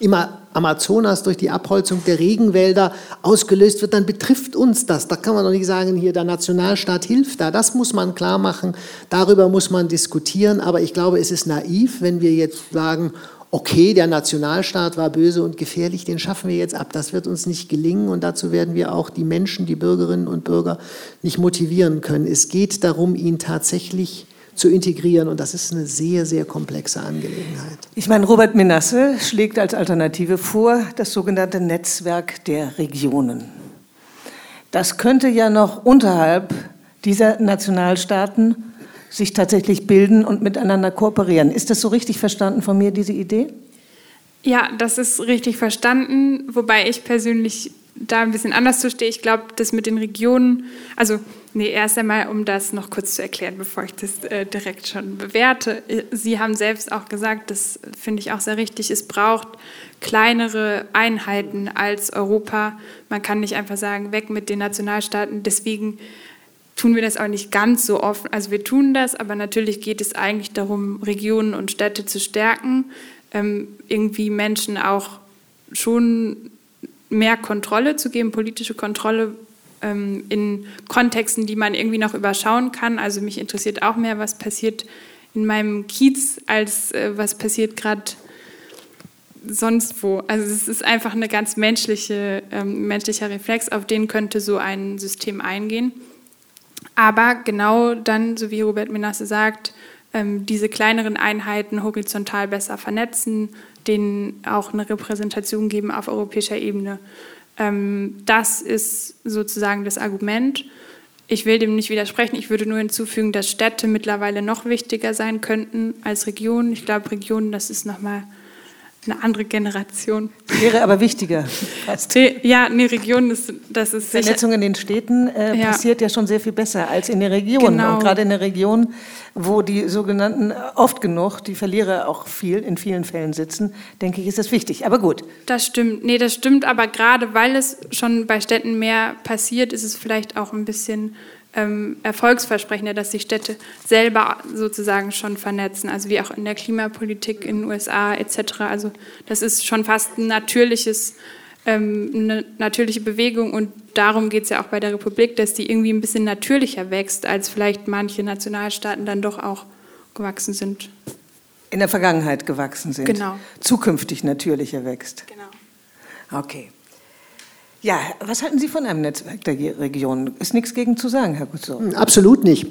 immer Amazonas durch die Abholzung der Regenwälder ausgelöst wird, dann betrifft uns das. Da kann man doch nicht sagen, hier der Nationalstaat hilft da. Das muss man klar machen, darüber muss man diskutieren. Aber ich glaube, es ist naiv, wenn wir jetzt sagen, okay, der Nationalstaat war böse und gefährlich, den schaffen wir jetzt ab. Das wird uns nicht gelingen und dazu werden wir auch die Menschen, die Bürgerinnen und Bürger nicht motivieren können. Es geht darum, ihn tatsächlich zu integrieren. Und das ist eine sehr, sehr komplexe Angelegenheit. Ich meine, Robert Menasse schlägt als Alternative vor das sogenannte Netzwerk der Regionen. Das könnte ja noch unterhalb dieser Nationalstaaten sich tatsächlich bilden und miteinander kooperieren. Ist das so richtig verstanden von mir, diese Idee? Ja, das ist richtig verstanden, wobei ich persönlich da ein bisschen anders zu stehe. Ich glaube, das mit den Regionen, also Nee, erst einmal, um das noch kurz zu erklären, bevor ich das äh, direkt schon bewerte. Sie haben selbst auch gesagt, das finde ich auch sehr richtig, es braucht kleinere Einheiten als Europa. Man kann nicht einfach sagen, weg mit den Nationalstaaten. Deswegen tun wir das auch nicht ganz so offen. Also wir tun das, aber natürlich geht es eigentlich darum, Regionen und Städte zu stärken, ähm, irgendwie Menschen auch schon mehr Kontrolle zu geben, politische Kontrolle ähm, in Kontexten, die man irgendwie noch überschauen kann. Also mich interessiert auch mehr, was passiert in meinem Kiez, als äh, was passiert gerade sonst wo. Also es ist einfach eine ganz menschliche, ähm, menschlicher Reflex, auf den könnte so ein System eingehen. Aber genau dann, so wie Robert Menasse sagt, ähm, diese kleineren Einheiten horizontal besser vernetzen, denen auch eine Repräsentation geben auf europäischer Ebene. Ähm, das ist sozusagen das Argument. Ich will dem nicht widersprechen. Ich würde nur hinzufügen, dass Städte mittlerweile noch wichtiger sein könnten als Regionen. Ich glaube, Regionen, das ist nochmal eine andere Generation. Wäre aber wichtiger. Ja, eine Region ist, das ist Vernetzung in den Städten äh, ja. passiert ja schon sehr viel besser als in den Regionen. Genau. Und gerade in der Region, wo die sogenannten, oft genug, die Verlierer auch viel, in vielen Fällen sitzen, denke ich, ist das wichtig. Aber gut. Das stimmt. Nee, das stimmt. Aber gerade weil es schon bei Städten mehr passiert, ist es vielleicht auch ein bisschen ähm, erfolgsversprechender, dass die Städte selber sozusagen schon vernetzen, also wie auch in der Klimapolitik in den USA etc. Also das ist schon fast ein natürliches, ähm, eine natürliche Bewegung und darum geht es ja auch bei der Republik, dass die irgendwie ein bisschen natürlicher wächst, als vielleicht manche Nationalstaaten dann doch auch gewachsen sind. in der Vergangenheit gewachsen sind. Genau. Zukünftig natürlich erwächst. Genau. Okay. Ja, was halten Sie von einem Netzwerk der Regionen? Ist nichts gegen zu sagen, Herr Gutzow. Absolut nicht.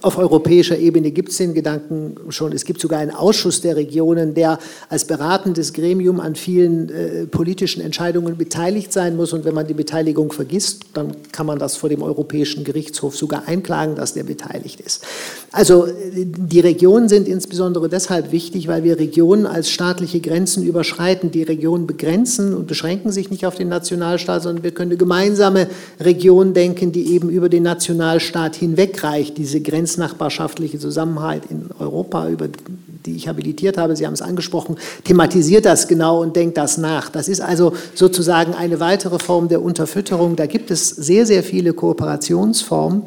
Auf europäischer Ebene gibt es den Gedanken schon. Es gibt sogar einen Ausschuss der Regionen, der als beratendes Gremium an vielen äh, politischen Entscheidungen beteiligt sein muss. Und wenn man die Beteiligung vergisst, dann kann man das vor dem Europäischen Gerichtshof sogar einklagen, dass der beteiligt ist. Also die Regionen sind insbesondere deshalb wichtig, weil wir Regionen als staatliche Grenzen überschreiten. Die Regionen begrenzen und beschränken sich nicht auf den Nationalstaat, sondern wir können eine gemeinsame Region denken, die eben über den Nationalstaat hinwegreicht. Diese grenznachbarschaftliche Zusammenhalt in Europa, über die ich habilitiert habe, Sie haben es angesprochen, thematisiert das genau und denkt das nach. Das ist also sozusagen eine weitere Form der Unterfütterung. Da gibt es sehr, sehr viele Kooperationsformen.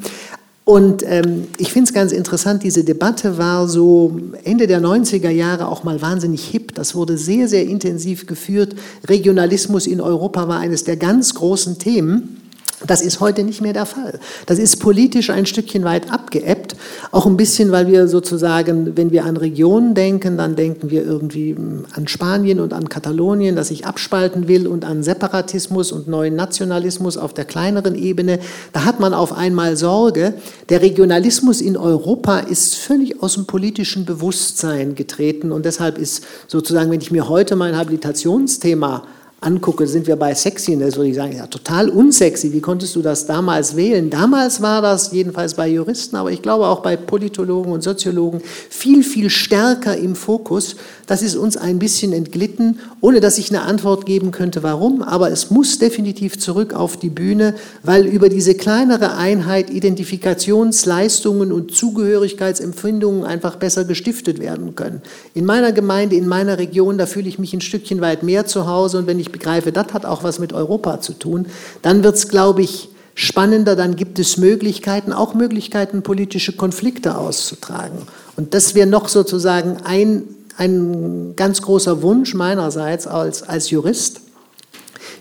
Und ähm, ich finde es ganz interessant, diese Debatte war so Ende der 90er Jahre auch mal wahnsinnig hip. Das wurde sehr, sehr intensiv geführt. Regionalismus in Europa war eines der ganz großen Themen. Das ist heute nicht mehr der Fall. Das ist politisch ein Stückchen weit abgeebbt. Auch ein bisschen, weil wir sozusagen, wenn wir an Regionen denken, dann denken wir irgendwie hm, an Spanien und an Katalonien, das sich abspalten will und an Separatismus und neuen Nationalismus auf der kleineren Ebene. Da hat man auf einmal Sorge. Der Regionalismus in Europa ist völlig aus dem politischen Bewusstsein getreten und deshalb ist sozusagen, wenn ich mir heute mein Habilitationsthema angucke, sind wir bei Sexiness, würde ich sagen, ja, total unsexy. Wie konntest du das damals wählen? Damals war das jedenfalls bei Juristen, aber ich glaube auch bei Politologen und Soziologen viel, viel stärker im Fokus. Das ist uns ein bisschen entglitten, ohne dass ich eine Antwort geben könnte, warum. Aber es muss definitiv zurück auf die Bühne, weil über diese kleinere Einheit Identifikationsleistungen und Zugehörigkeitsempfindungen einfach besser gestiftet werden können. In meiner Gemeinde, in meiner Region, da fühle ich mich ein Stückchen weit mehr zu Hause und wenn ich ich begreife, das hat auch was mit Europa zu tun, dann wird es, glaube ich, spannender, dann gibt es Möglichkeiten, auch Möglichkeiten, politische Konflikte auszutragen. Und das wäre noch sozusagen ein, ein ganz großer Wunsch meinerseits als, als Jurist.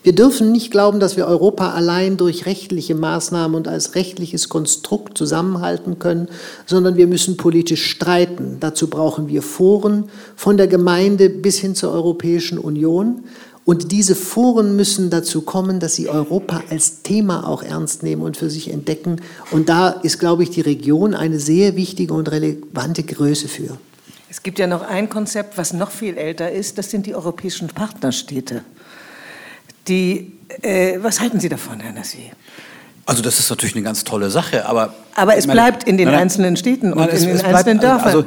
Wir dürfen nicht glauben, dass wir Europa allein durch rechtliche Maßnahmen und als rechtliches Konstrukt zusammenhalten können, sondern wir müssen politisch streiten. Dazu brauchen wir Foren von der Gemeinde bis hin zur Europäischen Union. Und diese Foren müssen dazu kommen, dass sie Europa als Thema auch ernst nehmen und für sich entdecken. Und da ist, glaube ich, die Region eine sehr wichtige und relevante Größe für. Es gibt ja noch ein Konzept, was noch viel älter ist, das sind die europäischen Partnerstädte. Die, äh, was halten Sie davon, Herr Nassi? Also das ist natürlich eine ganz tolle Sache, aber aber es meine, bleibt in den nein, einzelnen Städten und es, in den einzelnen Dörfern. Also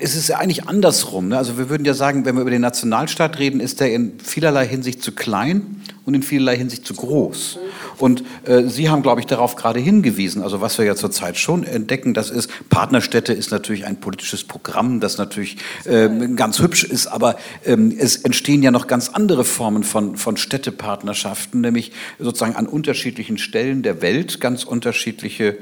es ist ja eigentlich andersrum. Ne? Also wir würden ja sagen, wenn wir über den Nationalstaat reden, ist der in vielerlei Hinsicht zu klein und in vielerlei Hinsicht zu groß. Und äh, Sie haben, glaube ich, darauf gerade hingewiesen. Also was wir ja zurzeit schon entdecken, das ist, Partnerstädte ist natürlich ein politisches Programm, das natürlich äh, ganz hübsch ist, aber ähm, es entstehen ja noch ganz andere Formen von, von Städtepartnerschaften, nämlich sozusagen an unterschiedlichen Stellen der Welt ganz unterschiedliche,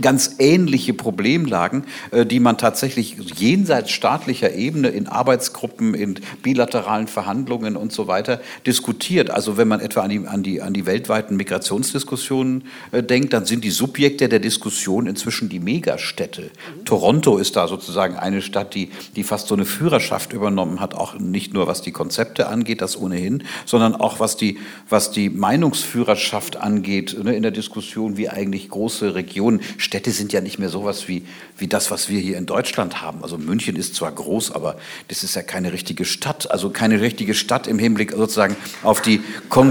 ganz ähnliche Problemlagen, äh, die man tatsächlich jenseits staatlicher Ebene in Arbeitsgruppen, in bilateralen Verhandlungen und so weiter diskutiert. Also wenn man etwa an die, an die, an die weltweiten Migrationsdiskussionen äh, denkt, dann sind die Subjekte der Diskussion inzwischen die Megastädte. Mhm. Toronto ist da sozusagen eine Stadt, die, die fast so eine Führerschaft übernommen hat, auch nicht nur was die Konzepte angeht, das ohnehin, sondern auch was die, was die Meinungsführerschaft angeht ne, in der Diskussion, wie eigentlich große Regionen, Städte sind ja nicht mehr sowas wie, wie das, was wir hier in Deutschland haben. Also München ist zwar groß, aber das ist ja keine richtige Stadt, also keine richtige Stadt im Hinblick sozusagen auf die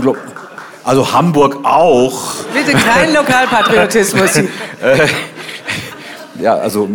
Konglo also Hamburg auch. Bitte kein (laughs) Lokalpatriotismus. Äh, ja, also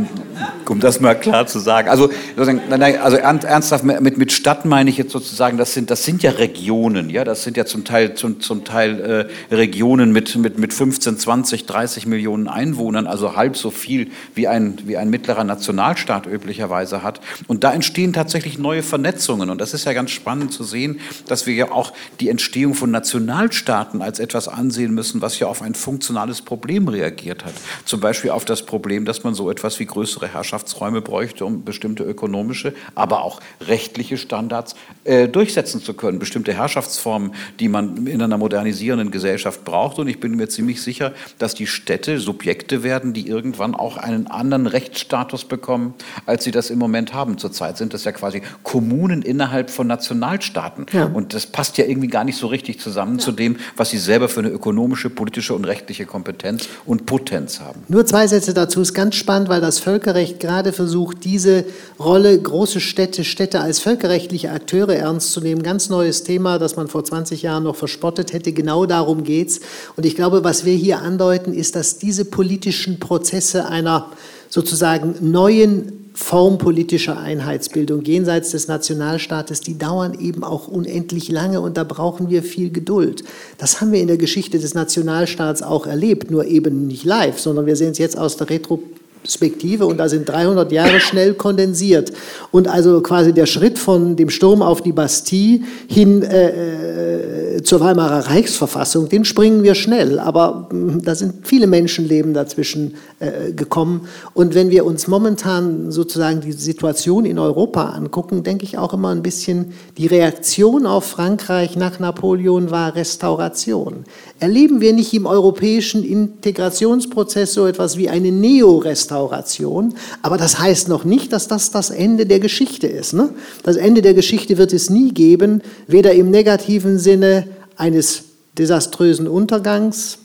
um das mal klar zu sagen. Also, also ernsthaft mit, mit Stadt meine ich jetzt sozusagen, das sind, das sind ja Regionen, ja, das sind ja zum Teil, zum, zum Teil äh, Regionen mit, mit, mit 15, 20, 30 Millionen Einwohnern, also halb so viel wie ein, wie ein mittlerer Nationalstaat üblicherweise hat. Und da entstehen tatsächlich neue Vernetzungen. Und das ist ja ganz spannend zu sehen, dass wir ja auch die Entstehung von Nationalstaaten als etwas ansehen müssen, was ja auf ein funktionales Problem reagiert hat. Zum Beispiel auf das Problem, dass man so etwas wie größere Herrschaft Herrschaftsräume bräuchte, um bestimmte ökonomische, aber auch rechtliche Standards äh, durchsetzen zu können. Bestimmte Herrschaftsformen, die man in einer modernisierenden Gesellschaft braucht. Und ich bin mir ziemlich sicher, dass die Städte Subjekte werden, die irgendwann auch einen anderen Rechtsstatus bekommen, als sie das im Moment haben. Zurzeit sind das ja quasi Kommunen innerhalb von Nationalstaaten. Ja. Und das passt ja irgendwie gar nicht so richtig zusammen ja. zu dem, was sie selber für eine ökonomische, politische und rechtliche Kompetenz und Potenz haben. Nur zwei Sätze dazu ist ganz spannend, weil das Völkerrecht gerade versucht, diese Rolle große Städte, Städte als völkerrechtliche Akteure ernst zu nehmen. Ganz neues Thema, das man vor 20 Jahren noch verspottet hätte. Genau darum geht es. Und ich glaube, was wir hier andeuten, ist, dass diese politischen Prozesse einer sozusagen neuen Form politischer Einheitsbildung jenseits des Nationalstaates, die dauern eben auch unendlich lange und da brauchen wir viel Geduld. Das haben wir in der Geschichte des Nationalstaats auch erlebt, nur eben nicht live, sondern wir sehen es jetzt aus der Retro Perspektive und da sind 300 Jahre schnell kondensiert. Und also quasi der Schritt von dem Sturm auf die Bastille hin äh, äh zur Weimarer Reichsverfassung, den springen wir schnell. Aber äh, da sind viele Menschenleben dazwischen äh, gekommen. Und wenn wir uns momentan sozusagen die Situation in Europa angucken, denke ich auch immer ein bisschen, die Reaktion auf Frankreich nach Napoleon war Restauration. Erleben wir nicht im europäischen Integrationsprozess so etwas wie eine Neo-Restauration? Restauration. Aber das heißt noch nicht, dass das das Ende der Geschichte ist. Ne? Das Ende der Geschichte wird es nie geben, weder im negativen Sinne eines desaströsen Untergangs,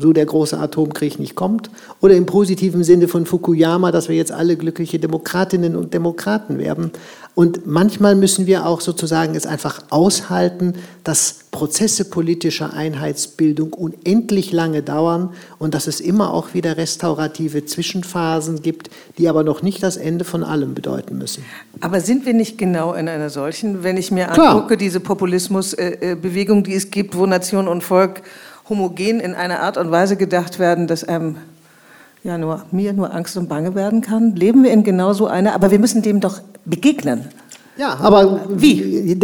so der große Atomkrieg nicht kommt, oder im positiven Sinne von Fukuyama, dass wir jetzt alle glückliche Demokratinnen und Demokraten werden. Und manchmal müssen wir auch sozusagen es einfach aushalten, dass Prozesse politischer Einheitsbildung unendlich lange dauern und dass es immer auch wieder restaurative Zwischenphasen gibt, die aber noch nicht das Ende von allem bedeuten müssen. Aber sind wir nicht genau in einer solchen, wenn ich mir Klar. angucke, diese Populismusbewegung, die es gibt, wo Nation und Volk homogen in einer Art und Weise gedacht werden, dass einem ja nur mir nur Angst und Bange werden kann? Leben wir in genau so einer? Aber wir müssen dem doch begegnen. Ja, aber wie?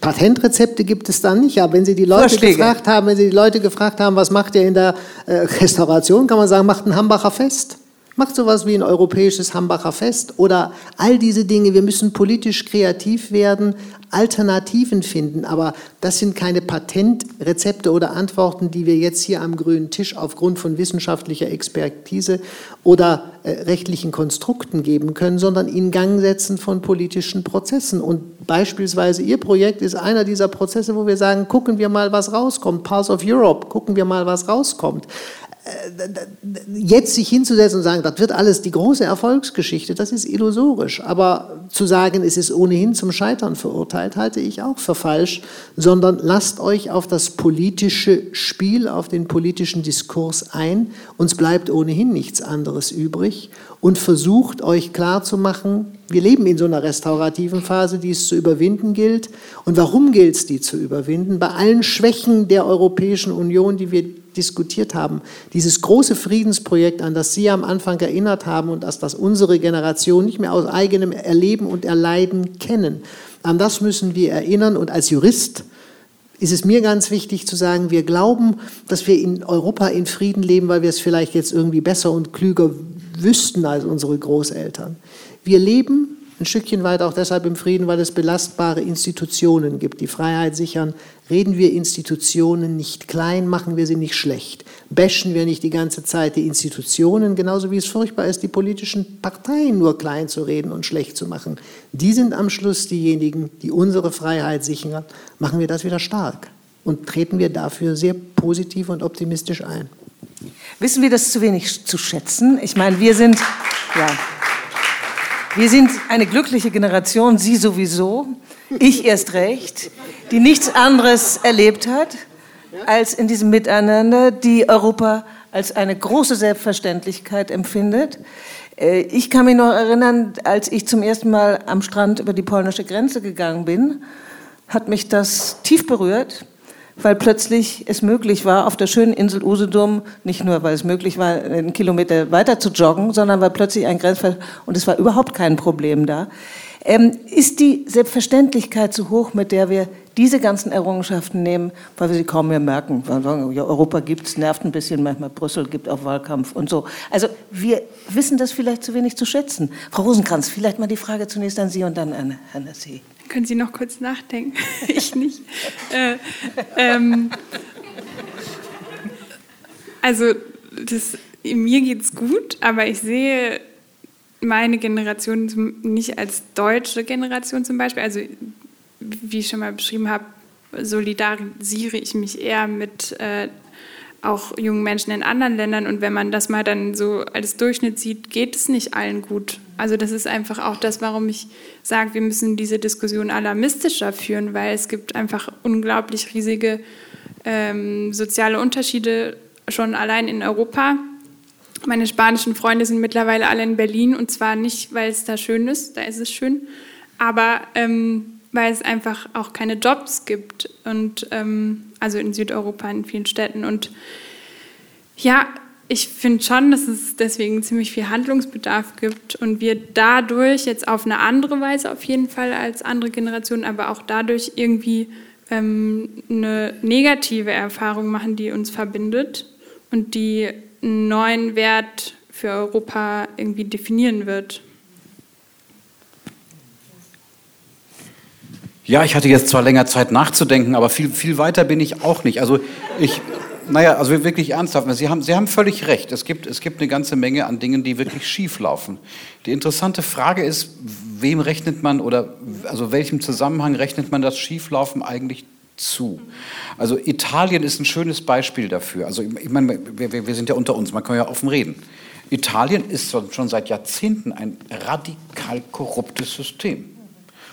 Patentrezepte gibt es dann nicht. Ja, wenn Sie die Leute Vorschläge. gefragt haben, wenn Sie die Leute gefragt haben, was macht ihr in der äh, Restauration, kann man sagen, macht ein Hambacher Fest. Macht sowas wie ein europäisches Hambacher Fest oder all diese Dinge. Wir müssen politisch kreativ werden, Alternativen finden. Aber das sind keine Patentrezepte oder Antworten, die wir jetzt hier am grünen Tisch aufgrund von wissenschaftlicher Expertise oder äh, rechtlichen Konstrukten geben können, sondern in Gang setzen von politischen Prozessen. Und beispielsweise Ihr Projekt ist einer dieser Prozesse, wo wir sagen, gucken wir mal, was rauskommt. Pulse of Europe, gucken wir mal, was rauskommt jetzt sich hinzusetzen und sagen, das wird alles die große Erfolgsgeschichte, das ist illusorisch. Aber zu sagen, es ist ohnehin zum Scheitern verurteilt, halte ich auch für falsch, sondern lasst euch auf das politische Spiel, auf den politischen Diskurs ein. Uns bleibt ohnehin nichts anderes übrig und versucht euch klarzumachen, wir leben in so einer restaurativen Phase, die es zu überwinden gilt. Und warum gilt es, die zu überwinden? Bei allen Schwächen der Europäischen Union, die wir diskutiert haben, dieses große Friedensprojekt, an das Sie am Anfang erinnert haben und das, das unsere Generation nicht mehr aus eigenem Erleben und Erleiden kennen, an das müssen wir erinnern. Und als Jurist ist es mir ganz wichtig zu sagen, wir glauben, dass wir in Europa in Frieden leben, weil wir es vielleicht jetzt irgendwie besser und klüger wüssten als unsere Großeltern. Wir leben ein Stückchen weit auch deshalb im Frieden, weil es belastbare Institutionen gibt, die Freiheit sichern. Reden wir Institutionen nicht klein, machen wir sie nicht schlecht. Bashen wir nicht die ganze Zeit die Institutionen, genauso wie es furchtbar ist, die politischen Parteien nur klein zu reden und schlecht zu machen. Die sind am Schluss diejenigen, die unsere Freiheit sichern. Machen wir das wieder stark und treten wir dafür sehr positiv und optimistisch ein. Wissen wir das zu wenig zu schätzen? Ich meine, wir sind, ja. Wir sind eine glückliche Generation, Sie sowieso, ich erst recht, die nichts anderes erlebt hat, als in diesem Miteinander, die Europa als eine große Selbstverständlichkeit empfindet. Äh, ich kann mich noch erinnern, als ich zum ersten Mal am Strand über die polnische Grenze gegangen bin, hat mich das tief berührt weil plötzlich es möglich war, auf der schönen Insel Usedom, nicht nur, weil es möglich war, einen Kilometer weiter zu joggen, sondern weil plötzlich ein Grenzfall, und es war überhaupt kein Problem da. Ähm, ist die Selbstverständlichkeit zu hoch, mit der wir diese ganzen Errungenschaften nehmen, weil wir sie kaum mehr merken? Wir sagen, ja, Europa gibt es, nervt ein bisschen, manchmal Brüssel gibt auch Wahlkampf und so. Also wir wissen das vielleicht zu wenig zu schätzen. Frau Rosenkranz, vielleicht mal die Frage zunächst an Sie und dann an Herrn Nassé. Können Sie noch kurz nachdenken? (laughs) ich nicht. Äh, ähm, also das, mir geht es gut, aber ich sehe meine Generation nicht als deutsche Generation zum Beispiel. Also wie ich schon mal beschrieben habe, solidarisiere ich mich eher mit äh, auch jungen Menschen in anderen Ländern. Und wenn man das mal dann so als Durchschnitt sieht, geht es nicht allen gut. Also das ist einfach auch das, warum ich sage, wir müssen diese Diskussion alarmistischer führen, weil es gibt einfach unglaublich riesige ähm, soziale Unterschiede schon allein in Europa. Meine spanischen Freunde sind mittlerweile alle in Berlin und zwar nicht, weil es da schön ist, da ist es schön, aber ähm, weil es einfach auch keine Jobs gibt und ähm, also in Südeuropa in vielen Städten und ja, ich finde schon, dass es deswegen ziemlich viel Handlungsbedarf gibt und wir dadurch jetzt auf eine andere Weise auf jeden Fall als andere Generationen, aber auch dadurch irgendwie ähm, eine negative Erfahrung machen, die uns verbindet und die einen neuen Wert für Europa irgendwie definieren wird. Ja, ich hatte jetzt zwar länger Zeit nachzudenken, aber viel, viel weiter bin ich auch nicht. Also ich, naja, also wirklich ernsthaft, Sie haben, Sie haben völlig recht. Es gibt, es gibt eine ganze Menge an Dingen, die wirklich schief laufen. Die interessante Frage ist, wem rechnet man oder also welchem Zusammenhang rechnet man das Schieflaufen eigentlich zu? Also Italien ist ein schönes Beispiel dafür. Also ich meine, wir, wir sind ja unter uns, man kann ja offen reden. Italien ist schon seit Jahrzehnten ein radikal korruptes System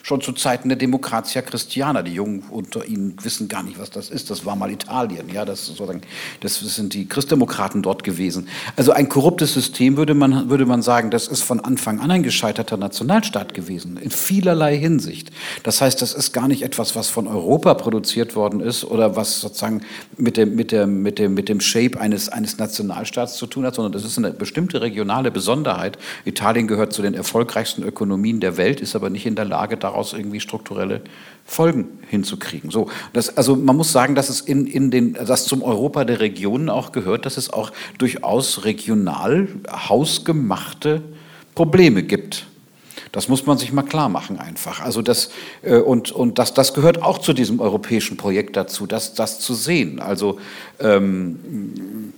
schon zu Zeiten der Demokratia Christiana. Die Jungen unter Ihnen wissen gar nicht, was das ist. Das war mal Italien. Ja, das, sozusagen, das sind die Christdemokraten dort gewesen. Also ein korruptes System würde man, würde man sagen, das ist von Anfang an ein gescheiterter Nationalstaat gewesen, in vielerlei Hinsicht. Das heißt, das ist gar nicht etwas, was von Europa produziert worden ist oder was sozusagen mit dem, mit dem, mit dem, mit dem Shape eines, eines Nationalstaats zu tun hat, sondern das ist eine bestimmte regionale Besonderheit. Italien gehört zu den erfolgreichsten Ökonomien der Welt, ist aber nicht in der Lage, darauf daraus irgendwie strukturelle Folgen hinzukriegen. So, das, also man muss sagen, dass es in, in den, dass zum Europa der Regionen auch gehört, dass es auch durchaus regional hausgemachte Probleme gibt. Das muss man sich mal klar machen einfach. Also das, äh, und, und das, das gehört auch zu diesem europäischen Projekt dazu, das, das zu sehen. Also ähm,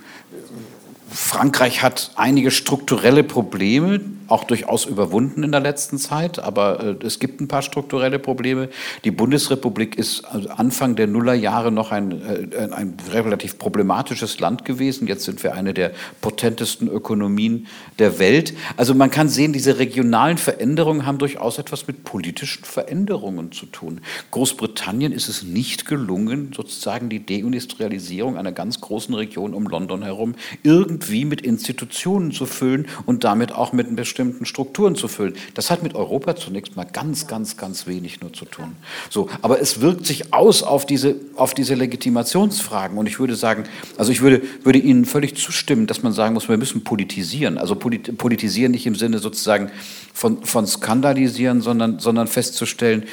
Frankreich hat einige strukturelle Probleme, auch durchaus überwunden in der letzten Zeit, aber äh, es gibt ein paar strukturelle Probleme. Die Bundesrepublik ist also Anfang der Nullerjahre noch ein, äh, ein relativ problematisches Land gewesen. Jetzt sind wir eine der potentesten Ökonomien der Welt. Also man kann sehen, diese regionalen Veränderungen haben durchaus etwas mit politischen Veränderungen zu tun. Großbritannien ist es nicht gelungen, sozusagen die Deindustrialisierung einer ganz großen Region um London herum irgendwie mit Institutionen zu füllen und damit auch mit einem bestimmten bestimmten Strukturen zu füllen. Das hat mit Europa zunächst mal ganz, ganz, ganz wenig nur zu tun. So, aber es wirkt sich aus auf diese, auf diese Legitimationsfragen. Und ich würde sagen, also ich würde, würde Ihnen völlig zustimmen, dass man sagen muss, wir müssen politisieren. Also politisieren nicht im Sinne sozusagen von, von skandalisieren, sondern, sondern festzustellen,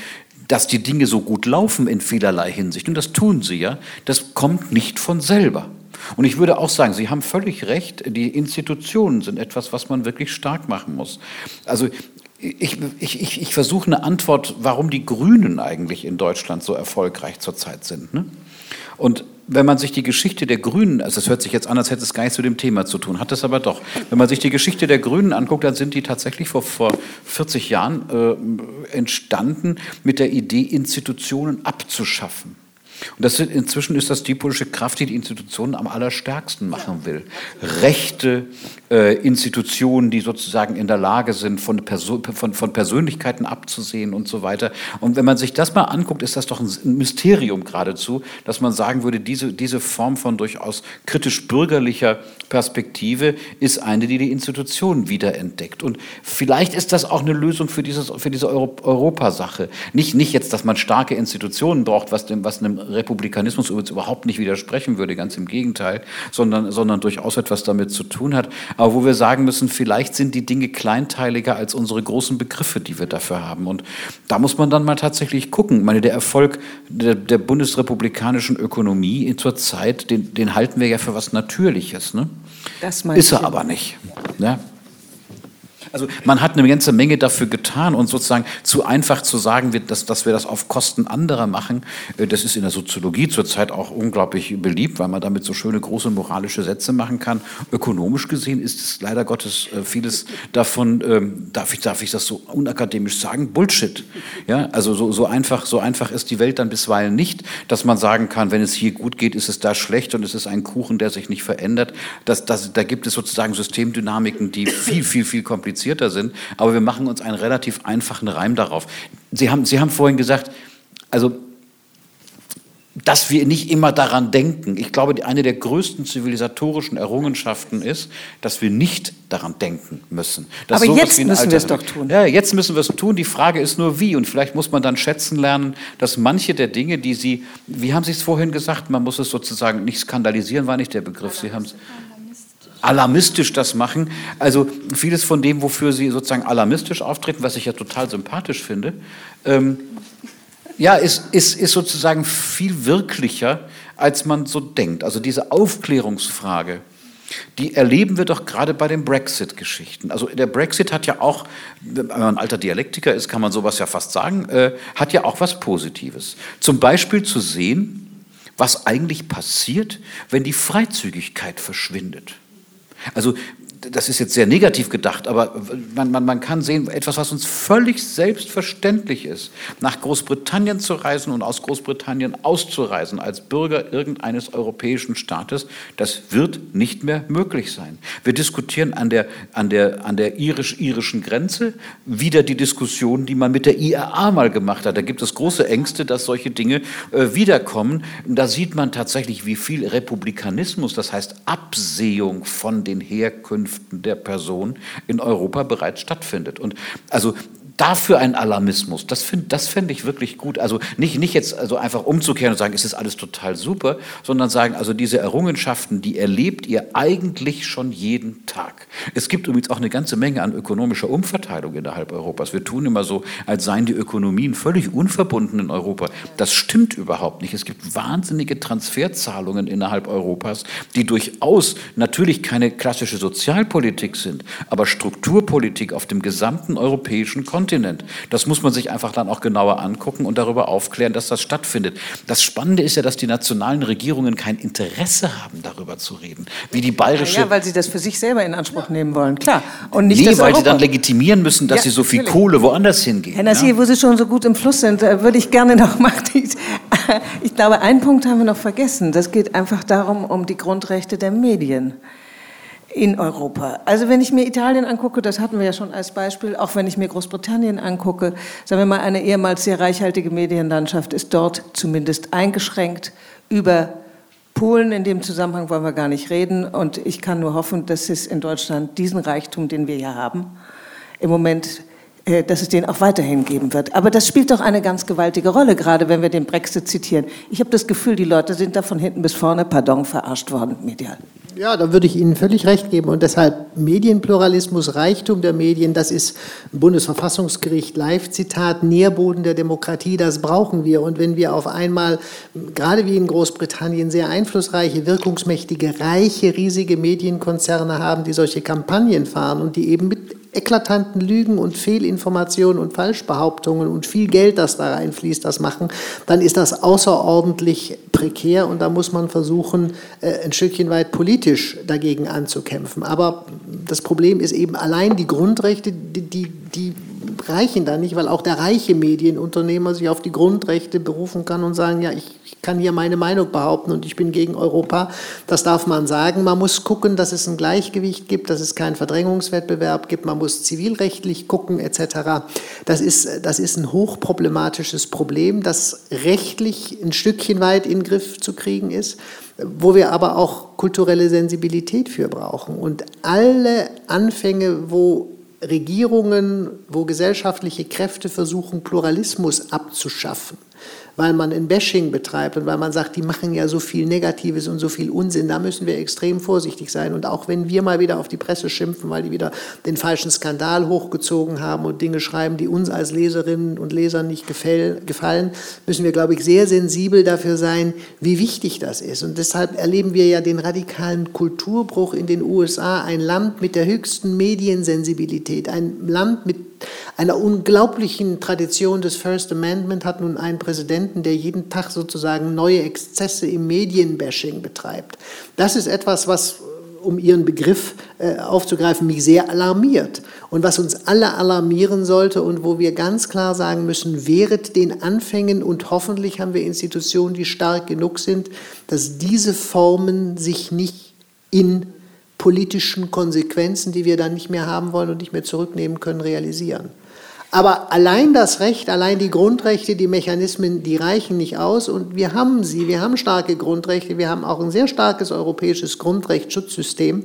dass die Dinge so gut laufen in vielerlei Hinsicht. Und das tun sie ja. Das kommt nicht von selber. Und ich würde auch sagen, Sie haben völlig recht, die Institutionen sind etwas, was man wirklich stark machen muss. Also ich, ich, ich, ich versuche eine Antwort, warum die Grünen eigentlich in Deutschland so erfolgreich zurzeit sind. Ne? Und wenn man sich die Geschichte der Grünen, also es hört sich jetzt an, als hätte es gar nichts zu dem Thema zu tun, hat es aber doch. Wenn man sich die Geschichte der Grünen anguckt, dann sind die tatsächlich vor, vor 40 Jahren äh, entstanden mit der Idee, Institutionen abzuschaffen. Und das sind, inzwischen ist das die politische Kraft, die die Institutionen am allerstärksten machen will. Rechte Institutionen, die sozusagen in der Lage sind, von, Perso von, von, Persönlichkeiten abzusehen und so weiter. Und wenn man sich das mal anguckt, ist das doch ein Mysterium geradezu, dass man sagen würde, diese, diese Form von durchaus kritisch-bürgerlicher Perspektive ist eine, die die Institutionen wiederentdeckt. Und vielleicht ist das auch eine Lösung für, dieses, für diese Euro Europasache. Nicht, nicht jetzt, dass man starke Institutionen braucht, was, dem, was einem Republikanismus übrigens überhaupt nicht widersprechen würde, ganz im Gegenteil, sondern, sondern durchaus etwas damit zu tun hat. Aber wo wir sagen müssen, vielleicht sind die Dinge kleinteiliger als unsere großen Begriffe, die wir dafür haben. Und da muss man dann mal tatsächlich gucken. Ich meine, der Erfolg der, der bundesrepublikanischen Ökonomie zurzeit, den, den halten wir ja für was Natürliches. Ne? Ist er aber nicht. Ne? Also man hat eine ganze Menge dafür getan und sozusagen zu einfach zu sagen, dass, dass wir das auf Kosten anderer machen, äh, das ist in der Soziologie zurzeit auch unglaublich beliebt, weil man damit so schöne große moralische Sätze machen kann. Ökonomisch gesehen ist es leider Gottes äh, vieles davon, ähm, darf ich, darf ich das so unakademisch sagen, Bullshit. Ja, also so, so, einfach, so einfach ist die Welt dann bisweilen nicht, dass man sagen kann, wenn es hier gut geht, ist es da schlecht und es ist ein Kuchen, der sich nicht verändert. Das, das, da gibt es sozusagen Systemdynamiken, die viel, viel, viel komplizierter komplizierter sind, aber wir machen uns einen relativ einfachen Reim darauf. Sie haben, Sie haben vorhin gesagt, also dass wir nicht immer daran denken. Ich glaube, eine der größten zivilisatorischen Errungenschaften ist, dass wir nicht daran denken müssen. Dass Aber jetzt müssen wir es doch tun. Ja, jetzt müssen wir es tun. Die Frage ist nur, wie. Und vielleicht muss man dann schätzen lernen, dass manche der Dinge, die Sie, wie haben Sie es vorhin gesagt, man muss es sozusagen nicht skandalisieren, war nicht der Begriff. Sie haben es alarmistisch das machen. Also vieles von dem, wofür sie sozusagen alarmistisch auftreten, was ich ja total sympathisch finde, ähm, ja, ist, ist, ist sozusagen viel wirklicher, als man so denkt. Also diese Aufklärungsfrage, die erleben wir doch gerade bei den Brexit-Geschichten. Also der Brexit hat ja auch, wenn man ein alter Dialektiker ist, kann man sowas ja fast sagen, äh, hat ja auch was Positives. Zum Beispiel zu sehen, was eigentlich passiert, wenn die Freizügigkeit verschwindet. Also das ist jetzt sehr negativ gedacht, aber man, man, man kann sehen, etwas, was uns völlig selbstverständlich ist, nach Großbritannien zu reisen und aus Großbritannien auszureisen als Bürger irgendeines europäischen Staates, das wird nicht mehr möglich sein. Wir diskutieren an der, an der, an der irisch-irischen Grenze wieder die Diskussion, die man mit der IAA mal gemacht hat. Da gibt es große Ängste, dass solche Dinge äh, wiederkommen. Da sieht man tatsächlich, wie viel Republikanismus, das heißt Absehung von den Herkünften, Herkünften der Person in Europa bereits stattfindet. Und also dafür ein Alarmismus, das finde das find ich wirklich gut. Also nicht, nicht jetzt also einfach umzukehren und sagen, es ist alles total super, sondern sagen, also diese Errungenschaften, die erlebt ihr eigentlich schon jeden Tag. Es gibt übrigens auch eine ganze Menge an ökonomischer Umverteilung innerhalb Europas. Wir tun immer so, als seien die Ökonomien völlig unverbunden in Europa. Das stimmt überhaupt nicht. Es gibt wahnsinnige Transferzahlungen innerhalb Europas, die durchaus natürlich keine klassische Sozialpolitik sind, aber Strukturpolitik auf dem gesamten europäischen Kontinent. Kontinent. Das muss man sich einfach dann auch genauer angucken und darüber aufklären, dass das stattfindet. Das Spannende ist ja, dass die nationalen Regierungen kein Interesse haben, darüber zu reden. Wie die bayerische. Ja, weil sie das für sich selber in Anspruch nehmen wollen, klar. Und nicht nee, weil Europa. sie dann legitimieren müssen, dass ja, sie so viel natürlich. Kohle woanders hingehen. Herr Nassir, ja? wo Sie schon so gut im Fluss sind, äh, würde ich gerne (laughs) noch machen. Ich glaube, einen Punkt haben wir noch vergessen. Das geht einfach darum, um die Grundrechte der Medien in Europa. Also wenn ich mir Italien angucke, das hatten wir ja schon als Beispiel, auch wenn ich mir Großbritannien angucke, sagen wir mal, eine ehemals sehr reichhaltige Medienlandschaft ist dort zumindest eingeschränkt über Polen in dem Zusammenhang wollen wir gar nicht reden. Und ich kann nur hoffen, dass es in Deutschland diesen Reichtum, den wir ja haben, im Moment, dass es den auch weiterhin geben wird. Aber das spielt doch eine ganz gewaltige Rolle, gerade wenn wir den Brexit zitieren. Ich habe das Gefühl, die Leute sind da von hinten bis vorne, pardon, verarscht worden medial. Ja, da würde ich Ihnen völlig recht geben. Und deshalb Medienpluralismus, Reichtum der Medien, das ist Bundesverfassungsgericht Live-Zitat, Nährboden der Demokratie, das brauchen wir. Und wenn wir auf einmal, gerade wie in Großbritannien, sehr einflussreiche, wirkungsmächtige, reiche, riesige Medienkonzerne haben, die solche Kampagnen fahren und die eben mit eklatanten Lügen und Fehlinformationen und Falschbehauptungen und viel Geld, das da reinfließt, das machen, dann ist das außerordentlich prekär und da muss man versuchen, äh, ein Stückchen weit politisch dagegen anzukämpfen. Aber das Problem ist eben allein die Grundrechte, die, die, die reichen da nicht, weil auch der reiche Medienunternehmer sich auf die Grundrechte berufen kann und sagen, ja, ich, ich kann hier meine Meinung behaupten und ich bin gegen Europa. Das darf man sagen. Man muss gucken, dass es ein Gleichgewicht gibt, dass es keinen Verdrängungswettbewerb gibt. Man muss zivilrechtlich gucken etc. Das ist, das ist ein hochproblematisches Problem, das rechtlich ein Stückchen weit in den Griff zu kriegen ist wo wir aber auch kulturelle Sensibilität für brauchen. Und alle Anfänge, wo Regierungen, wo gesellschaftliche Kräfte versuchen, Pluralismus abzuschaffen, weil man ein Bashing betreibt und weil man sagt, die machen ja so viel Negatives und so viel Unsinn. Da müssen wir extrem vorsichtig sein. Und auch wenn wir mal wieder auf die Presse schimpfen, weil die wieder den falschen Skandal hochgezogen haben und Dinge schreiben, die uns als Leserinnen und Lesern nicht gefallen, müssen wir, glaube ich, sehr sensibel dafür sein, wie wichtig das ist. Und deshalb erleben wir ja den radikalen Kulturbruch in den USA, ein Land mit der höchsten Mediensensibilität, ein Land mit einer unglaublichen Tradition des First Amendment hat nun einen Präsidenten, der jeden Tag sozusagen neue Exzesse im Medienbashing betreibt. Das ist etwas, was um Ihren Begriff äh, aufzugreifen, mich sehr alarmiert. Und was uns alle alarmieren sollte und wo wir ganz klar sagen müssen, wehret den Anfängen und hoffentlich haben wir Institutionen, die stark genug sind, dass diese Formen sich nicht in politischen Konsequenzen, die wir dann nicht mehr haben wollen und nicht mehr zurücknehmen können, realisieren. Aber allein das Recht, allein die Grundrechte, die Mechanismen, die reichen nicht aus. Und wir haben sie, wir haben starke Grundrechte, wir haben auch ein sehr starkes europäisches Grundrechtsschutzsystem.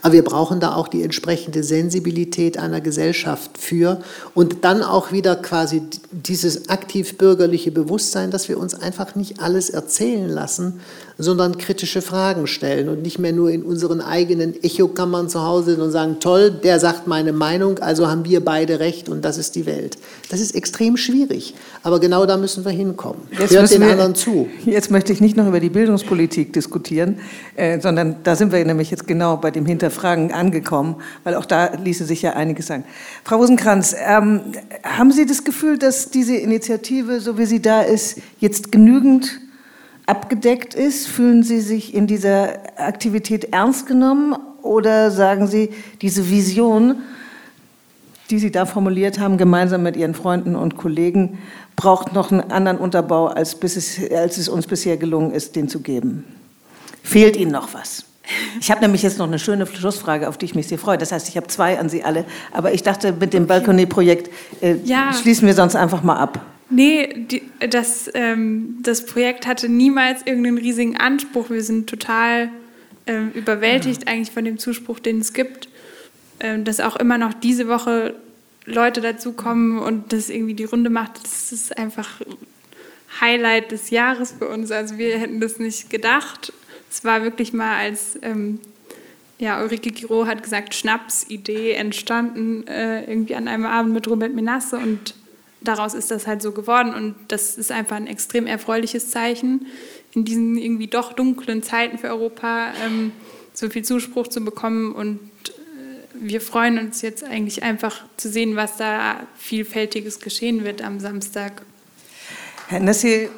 Aber wir brauchen da auch die entsprechende Sensibilität einer Gesellschaft für und dann auch wieder quasi dieses aktiv bürgerliche Bewusstsein, dass wir uns einfach nicht alles erzählen lassen, sondern kritische Fragen stellen und nicht mehr nur in unseren eigenen Echokammern zu Hause sind und sagen, toll, der sagt meine Meinung, also haben wir beide recht und das ist die Welt. Das ist extrem schwierig, aber genau da müssen wir hinkommen. Jetzt Hört den wir, anderen zu. Jetzt möchte ich nicht noch über die Bildungspolitik diskutieren, äh, sondern da sind wir nämlich jetzt genau bei dem Hinterfragen angekommen, weil auch da ließe sich ja einiges sagen. Frau Rosenkranz, ähm, haben Sie das Gefühl, dass diese Initiative, so wie sie da ist, jetzt genügend abgedeckt ist? Fühlen Sie sich in dieser Aktivität ernst genommen oder sagen Sie, diese Vision, die Sie da formuliert haben, gemeinsam mit Ihren Freunden und Kollegen, braucht noch einen anderen Unterbau, als, es, als es uns bisher gelungen ist, den zu geben? Fehlt Ihnen noch was? Ich habe nämlich jetzt noch eine schöne Schlussfrage, auf die ich mich sehr freue. Das heißt, ich habe zwei an Sie alle. Aber ich dachte, mit dem Balkonier-Projekt äh, ja. schließen wir sonst einfach mal ab. Nee, die, das, ähm, das Projekt hatte niemals irgendeinen riesigen Anspruch. Wir sind total ähm, überwältigt ja. eigentlich von dem Zuspruch, den es gibt. Ähm, dass auch immer noch diese Woche Leute dazukommen und das irgendwie die Runde macht, das ist einfach Highlight des Jahres für uns. Also wir hätten das nicht gedacht. Es war wirklich mal als ähm, ja, Ulrike Giro hat gesagt, Schnapsidee entstanden, äh, irgendwie an einem Abend mit Robert Menasse und daraus ist das halt so geworden und das ist einfach ein extrem erfreuliches Zeichen, in diesen irgendwie doch dunklen Zeiten für Europa ähm, so viel Zuspruch zu bekommen und äh, wir freuen uns jetzt eigentlich einfach zu sehen, was da vielfältiges geschehen wird am Samstag. Herr Nessi,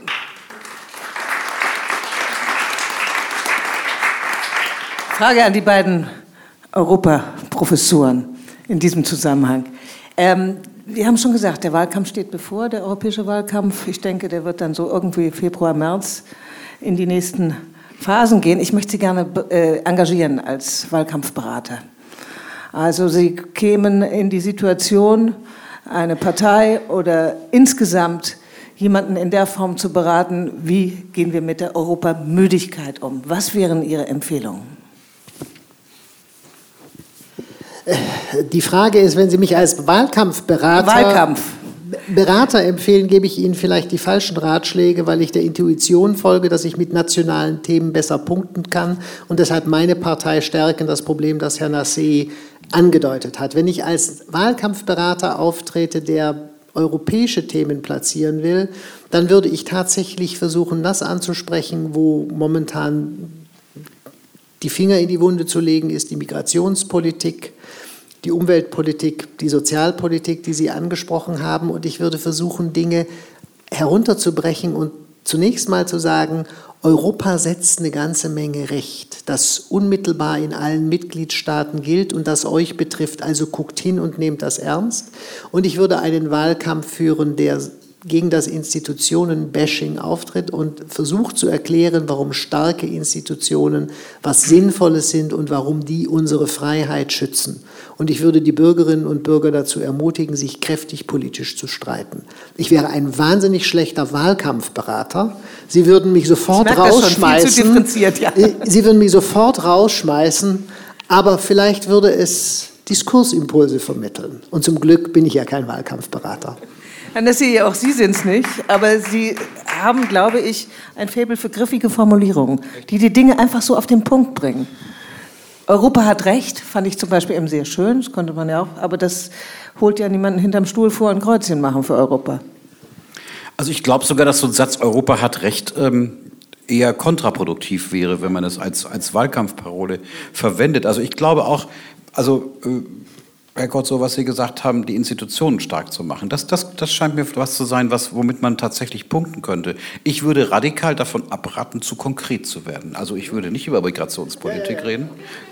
Frage an die beiden Europaprofessoren in diesem Zusammenhang. Ähm, wir haben schon gesagt, der Wahlkampf steht bevor, der europäische Wahlkampf. Ich denke, der wird dann so irgendwie Februar, März in die nächsten Phasen gehen. Ich möchte Sie gerne äh, engagieren als Wahlkampfberater. Also Sie kämen in die Situation, eine Partei oder insgesamt jemanden in der Form zu beraten, wie gehen wir mit der Europamüdigkeit um? Was wären Ihre Empfehlungen? Die Frage ist, wenn Sie mich als Wahlkampfberater Wahlkampf. Berater empfehlen, gebe ich Ihnen vielleicht die falschen Ratschläge, weil ich der Intuition folge, dass ich mit nationalen Themen besser punkten kann und deshalb meine Partei stärken, das Problem, das Herr Nassé angedeutet hat. Wenn ich als Wahlkampfberater auftrete, der europäische Themen platzieren will, dann würde ich tatsächlich versuchen, das anzusprechen, wo momentan die Finger in die Wunde zu legen ist, die Migrationspolitik, die Umweltpolitik, die Sozialpolitik, die Sie angesprochen haben. Und ich würde versuchen, Dinge herunterzubrechen und zunächst mal zu sagen, Europa setzt eine ganze Menge Recht, das unmittelbar in allen Mitgliedstaaten gilt und das euch betrifft. Also guckt hin und nehmt das ernst. Und ich würde einen Wahlkampf führen, der gegen das Institutionenbashing auftritt und versucht zu erklären, warum starke Institutionen was Sinnvolles sind und warum die unsere Freiheit schützen. Und ich würde die Bürgerinnen und Bürger dazu ermutigen, sich kräftig politisch zu streiten. Ich wäre ein wahnsinnig schlechter Wahlkampfberater. Sie würden mich sofort rausschmeißen. Ja. Sie würden mich sofort rausschmeißen, aber vielleicht würde es Diskursimpulse vermitteln. Und zum Glück bin ich ja kein Wahlkampfberater. Nessie, auch Sie sind es nicht, aber Sie haben, glaube ich, ein Faible für griffige Formulierungen, die die Dinge einfach so auf den Punkt bringen. Europa hat Recht, fand ich zum Beispiel eben sehr schön, das konnte man ja auch, aber das holt ja niemanden hinterm Stuhl vor ein Kreuzchen machen für Europa. Also ich glaube sogar, dass so ein Satz Europa hat Recht ähm, eher kontraproduktiv wäre, wenn man es als, als Wahlkampfparole verwendet. Also ich glaube auch, also äh, Herr Gott, so was Sie gesagt haben, die Institutionen stark zu machen. Das, das, das scheint mir was zu sein, was, womit man tatsächlich punkten könnte. Ich würde radikal davon abraten, zu konkret zu werden. Also ich würde nicht über Migrationspolitik reden,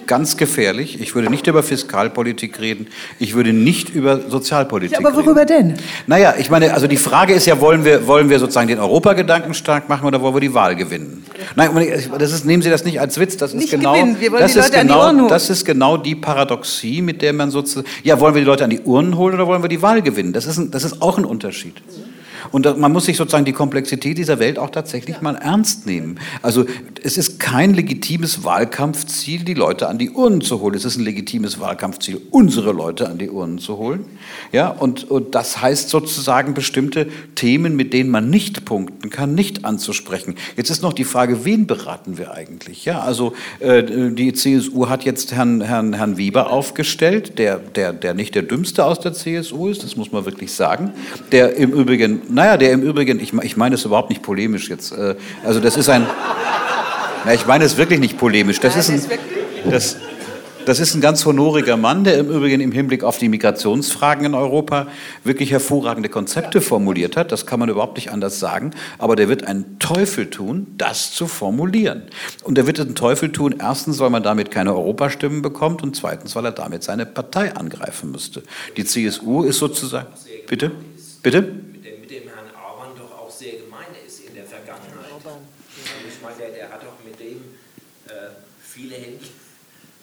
ganz gefährlich. Ich würde nicht über Fiskalpolitik reden. Ich würde nicht über Sozialpolitik ja, aber worüber reden. denn? Naja, ich meine, also die Frage ist ja, wollen wir, wollen wir sozusagen den Europagedanken stark machen oder wollen wir die Wahl gewinnen? Nein, das ist, nehmen Sie das nicht als Witz. Das ist nicht genau, gewinnen. Wir wollen das die ist Leute an die genau, Ohren holen. das ist genau die Paradoxie, mit der man sozusagen ja, wollen wir die Leute an die Urnen holen oder wollen wir die Wahl gewinnen? Das ist, ein, das ist auch ein Unterschied. Und man muss sich sozusagen die Komplexität dieser Welt auch tatsächlich mal ernst nehmen. Also es ist kein legitimes Wahlkampfziel, die Leute an die Urnen zu holen. Es ist ein legitimes Wahlkampfziel, unsere Leute an die Urnen zu holen. Ja, und, und das heißt sozusagen bestimmte Themen, mit denen man nicht punkten kann, nicht anzusprechen. Jetzt ist noch die Frage, wen beraten wir eigentlich? Ja, also äh, die CSU hat jetzt Herrn, Herrn, Herrn Weber aufgestellt, der, der, der nicht der dümmste aus der CSU ist, das muss man wirklich sagen, der im Übrigen naja, der im Übrigen, ich, ich meine es überhaupt nicht polemisch jetzt. äh, Also das ist ein, (laughs) na, ich meine es wirklich nicht polemisch. Das ist ein, das, das ist ein ganz honoriger Mann, der im Übrigen im Hinblick auf die Migrationsfragen in Europa wirklich hervorragende Konzepte formuliert hat. Das kann man überhaupt nicht anders sagen. Aber der wird einen Teufel tun, das zu formulieren. Und der wird einen Teufel tun, erstens, weil man damit keine Europastimmen bekommt und zweitens, weil er damit seine Partei angreifen müsste. Die CSU ist sozusagen. Bitte? Bitte? mit dem, mit dem Herrn Orban doch auch sehr gemein ist in der Vergangenheit. Also ich meine, der, der hat doch mit dem äh, viele Händchen.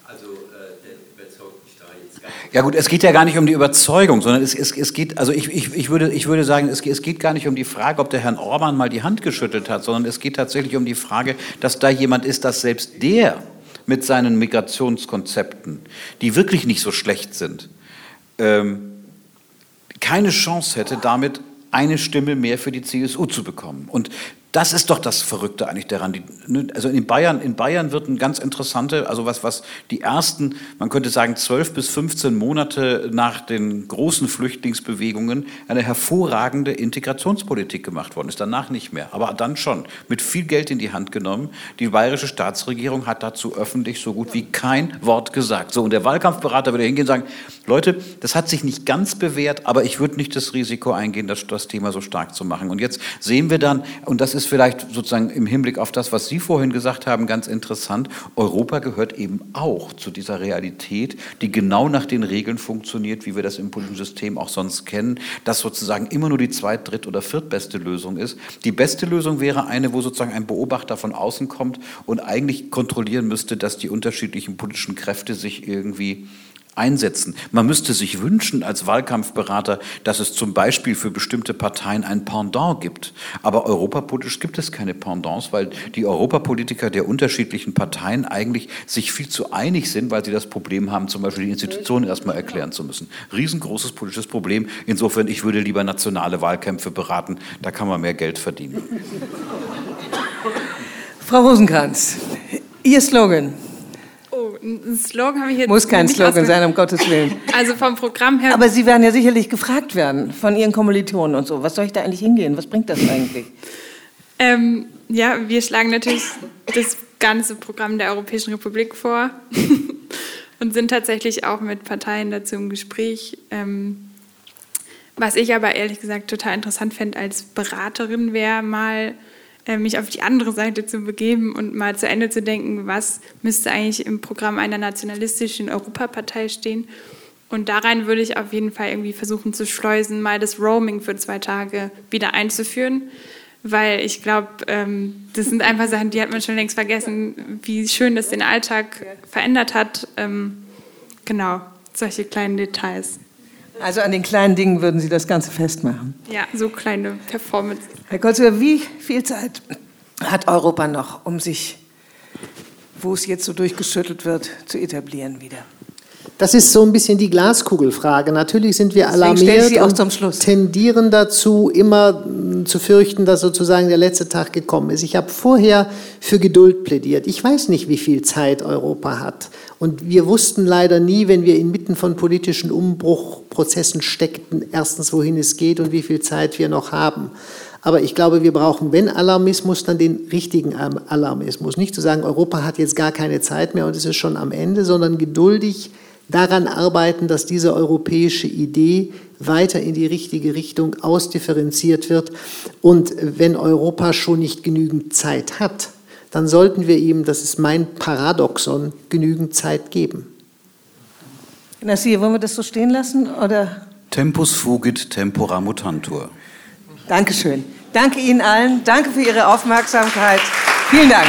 Also äh, der überzeugt mich da jetzt gar nicht. Ja gut, es geht ja gar nicht um die Überzeugung, sondern es, es, es geht, also ich, ich, ich, würde, ich würde sagen, es, es geht gar nicht um die Frage, ob der Herrn Orban mal die Hand geschüttelt hat, sondern es geht tatsächlich um die Frage, dass da jemand ist, dass selbst der mit seinen Migrationskonzepten, die wirklich nicht so schlecht sind, ähm, keine Chance hätte, damit eine Stimme mehr für die CSU zu bekommen. Und das ist doch das Verrückte eigentlich daran. Die, ne, also in Bayern, in Bayern wird ein ganz interessante, also was, was die ersten, man könnte sagen, 12 bis 15 Monate nach den großen Flüchtlingsbewegungen eine hervorragende Integrationspolitik gemacht worden ist. Danach nicht mehr, aber dann schon. Mit viel Geld in die Hand genommen. Die bayerische Staatsregierung hat dazu öffentlich so gut wie kein Wort gesagt. So, und der Wahlkampfberater würde hingehen und sagen, Leute, das hat sich nicht ganz bewährt, aber ich würde nicht das Risiko eingehen, das, das Thema so stark zu machen. Und jetzt sehen wir dann, und das ist vielleicht sozusagen im Hinblick auf das, was Sie vorhin gesagt haben, ganz interessant, Europa gehört eben auch zu dieser Realität, die genau nach den Regeln funktioniert, wie wir das im politischen System auch sonst kennen, dass sozusagen immer nur die zweit-, dritt- oder viertbeste Lösung ist. Die beste Lösung wäre eine, wo sozusagen ein Beobachter von außen kommt und eigentlich kontrollieren müsste, dass die unterschiedlichen politischen Kräfte sich irgendwie einsetzen. Man müsste sich wünschen als Wahlkampfberater, dass es zum Beispiel für bestimmte Parteien ein Pendant gibt. Aber europapolitisch gibt es keine Pendants, weil die Europapolitiker der unterschiedlichen Parteien eigentlich sich viel zu einig sind, weil sie das Problem haben, zum Beispiel die Institutionen erstmal erklären zu müssen. Riesengroßes politisches Problem. Insofern, ich würde lieber nationale Wahlkämpfe beraten. Da kann man mehr Geld verdienen. Frau Rosenkranz, Ihr Slogan. Oh, ein Slogan habe ich jetzt Muss kein Slogan sein, um Gottes Willen. (laughs) Also vom Programm her. Aber Sie werden ja sicherlich gefragt werden von Ihren Kommilitonen und so. Was soll ich da eigentlich hingehen? Was bringt das eigentlich? Ähm, ja, wir schlagen natürlich das ganze Programm der Europäischen Republik vor (laughs) und sind tatsächlich auch mit Parteien dazu im Gespräch. Ähm, was ich aber ehrlich gesagt total interessant fände als Beraterin wäre mal mich auf die andere Seite zu begeben und mal zu Ende zu denken, was müsste eigentlich im Programm einer nationalistischen Europapartei stehen. Und da rein würde ich auf jeden Fall irgendwie versuchen zu schleusen, mal das Roaming für zwei Tage wieder einzuführen. Weil ich glaube, ähm, das sind einfach Sachen, die hat man schon längst vergessen, wie schön das den Alltag verändert hat. Ähm, genau, solche kleinen Details. Also an den kleinen Dingen würden Sie das Ganze festmachen. Ja, so kleine Performance. Herr Kotzler, wie viel Zeit hat Europa noch, um sich, wo es jetzt so durchgeschüttelt wird, zu etablieren wieder? Das ist so ein bisschen die Glaskugelfrage. Natürlich sind wir alarmiert und tendieren dazu, immer hm, zu fürchten, dass sozusagen der letzte Tag gekommen ist. Ich habe vorher für Geduld plädiert. Ich weiß nicht, wie viel Zeit Europa hat. Und wir wussten leider nie, wenn wir inmitten von politischen Umbruchprozessen steckten, erstens, wohin es geht und wie viel Zeit wir noch haben. Aber ich glaube, wir brauchen, wenn Alarmismus, dann den richtigen Alarmismus. Nicht zu sagen, Europa hat jetzt gar keine Zeit mehr und es ist schon am Ende, sondern geduldig daran arbeiten, dass diese europäische Idee weiter in die richtige Richtung ausdifferenziert wird. Und wenn Europa schon nicht genügend Zeit hat, dann sollten wir ihm, das ist mein Paradoxon, genügend Zeit geben. Nassir, wollen wir das so stehen lassen? Oder? Tempus fugit tempora mutantur. Dankeschön. Danke Ihnen allen. Danke für Ihre Aufmerksamkeit. Vielen Dank.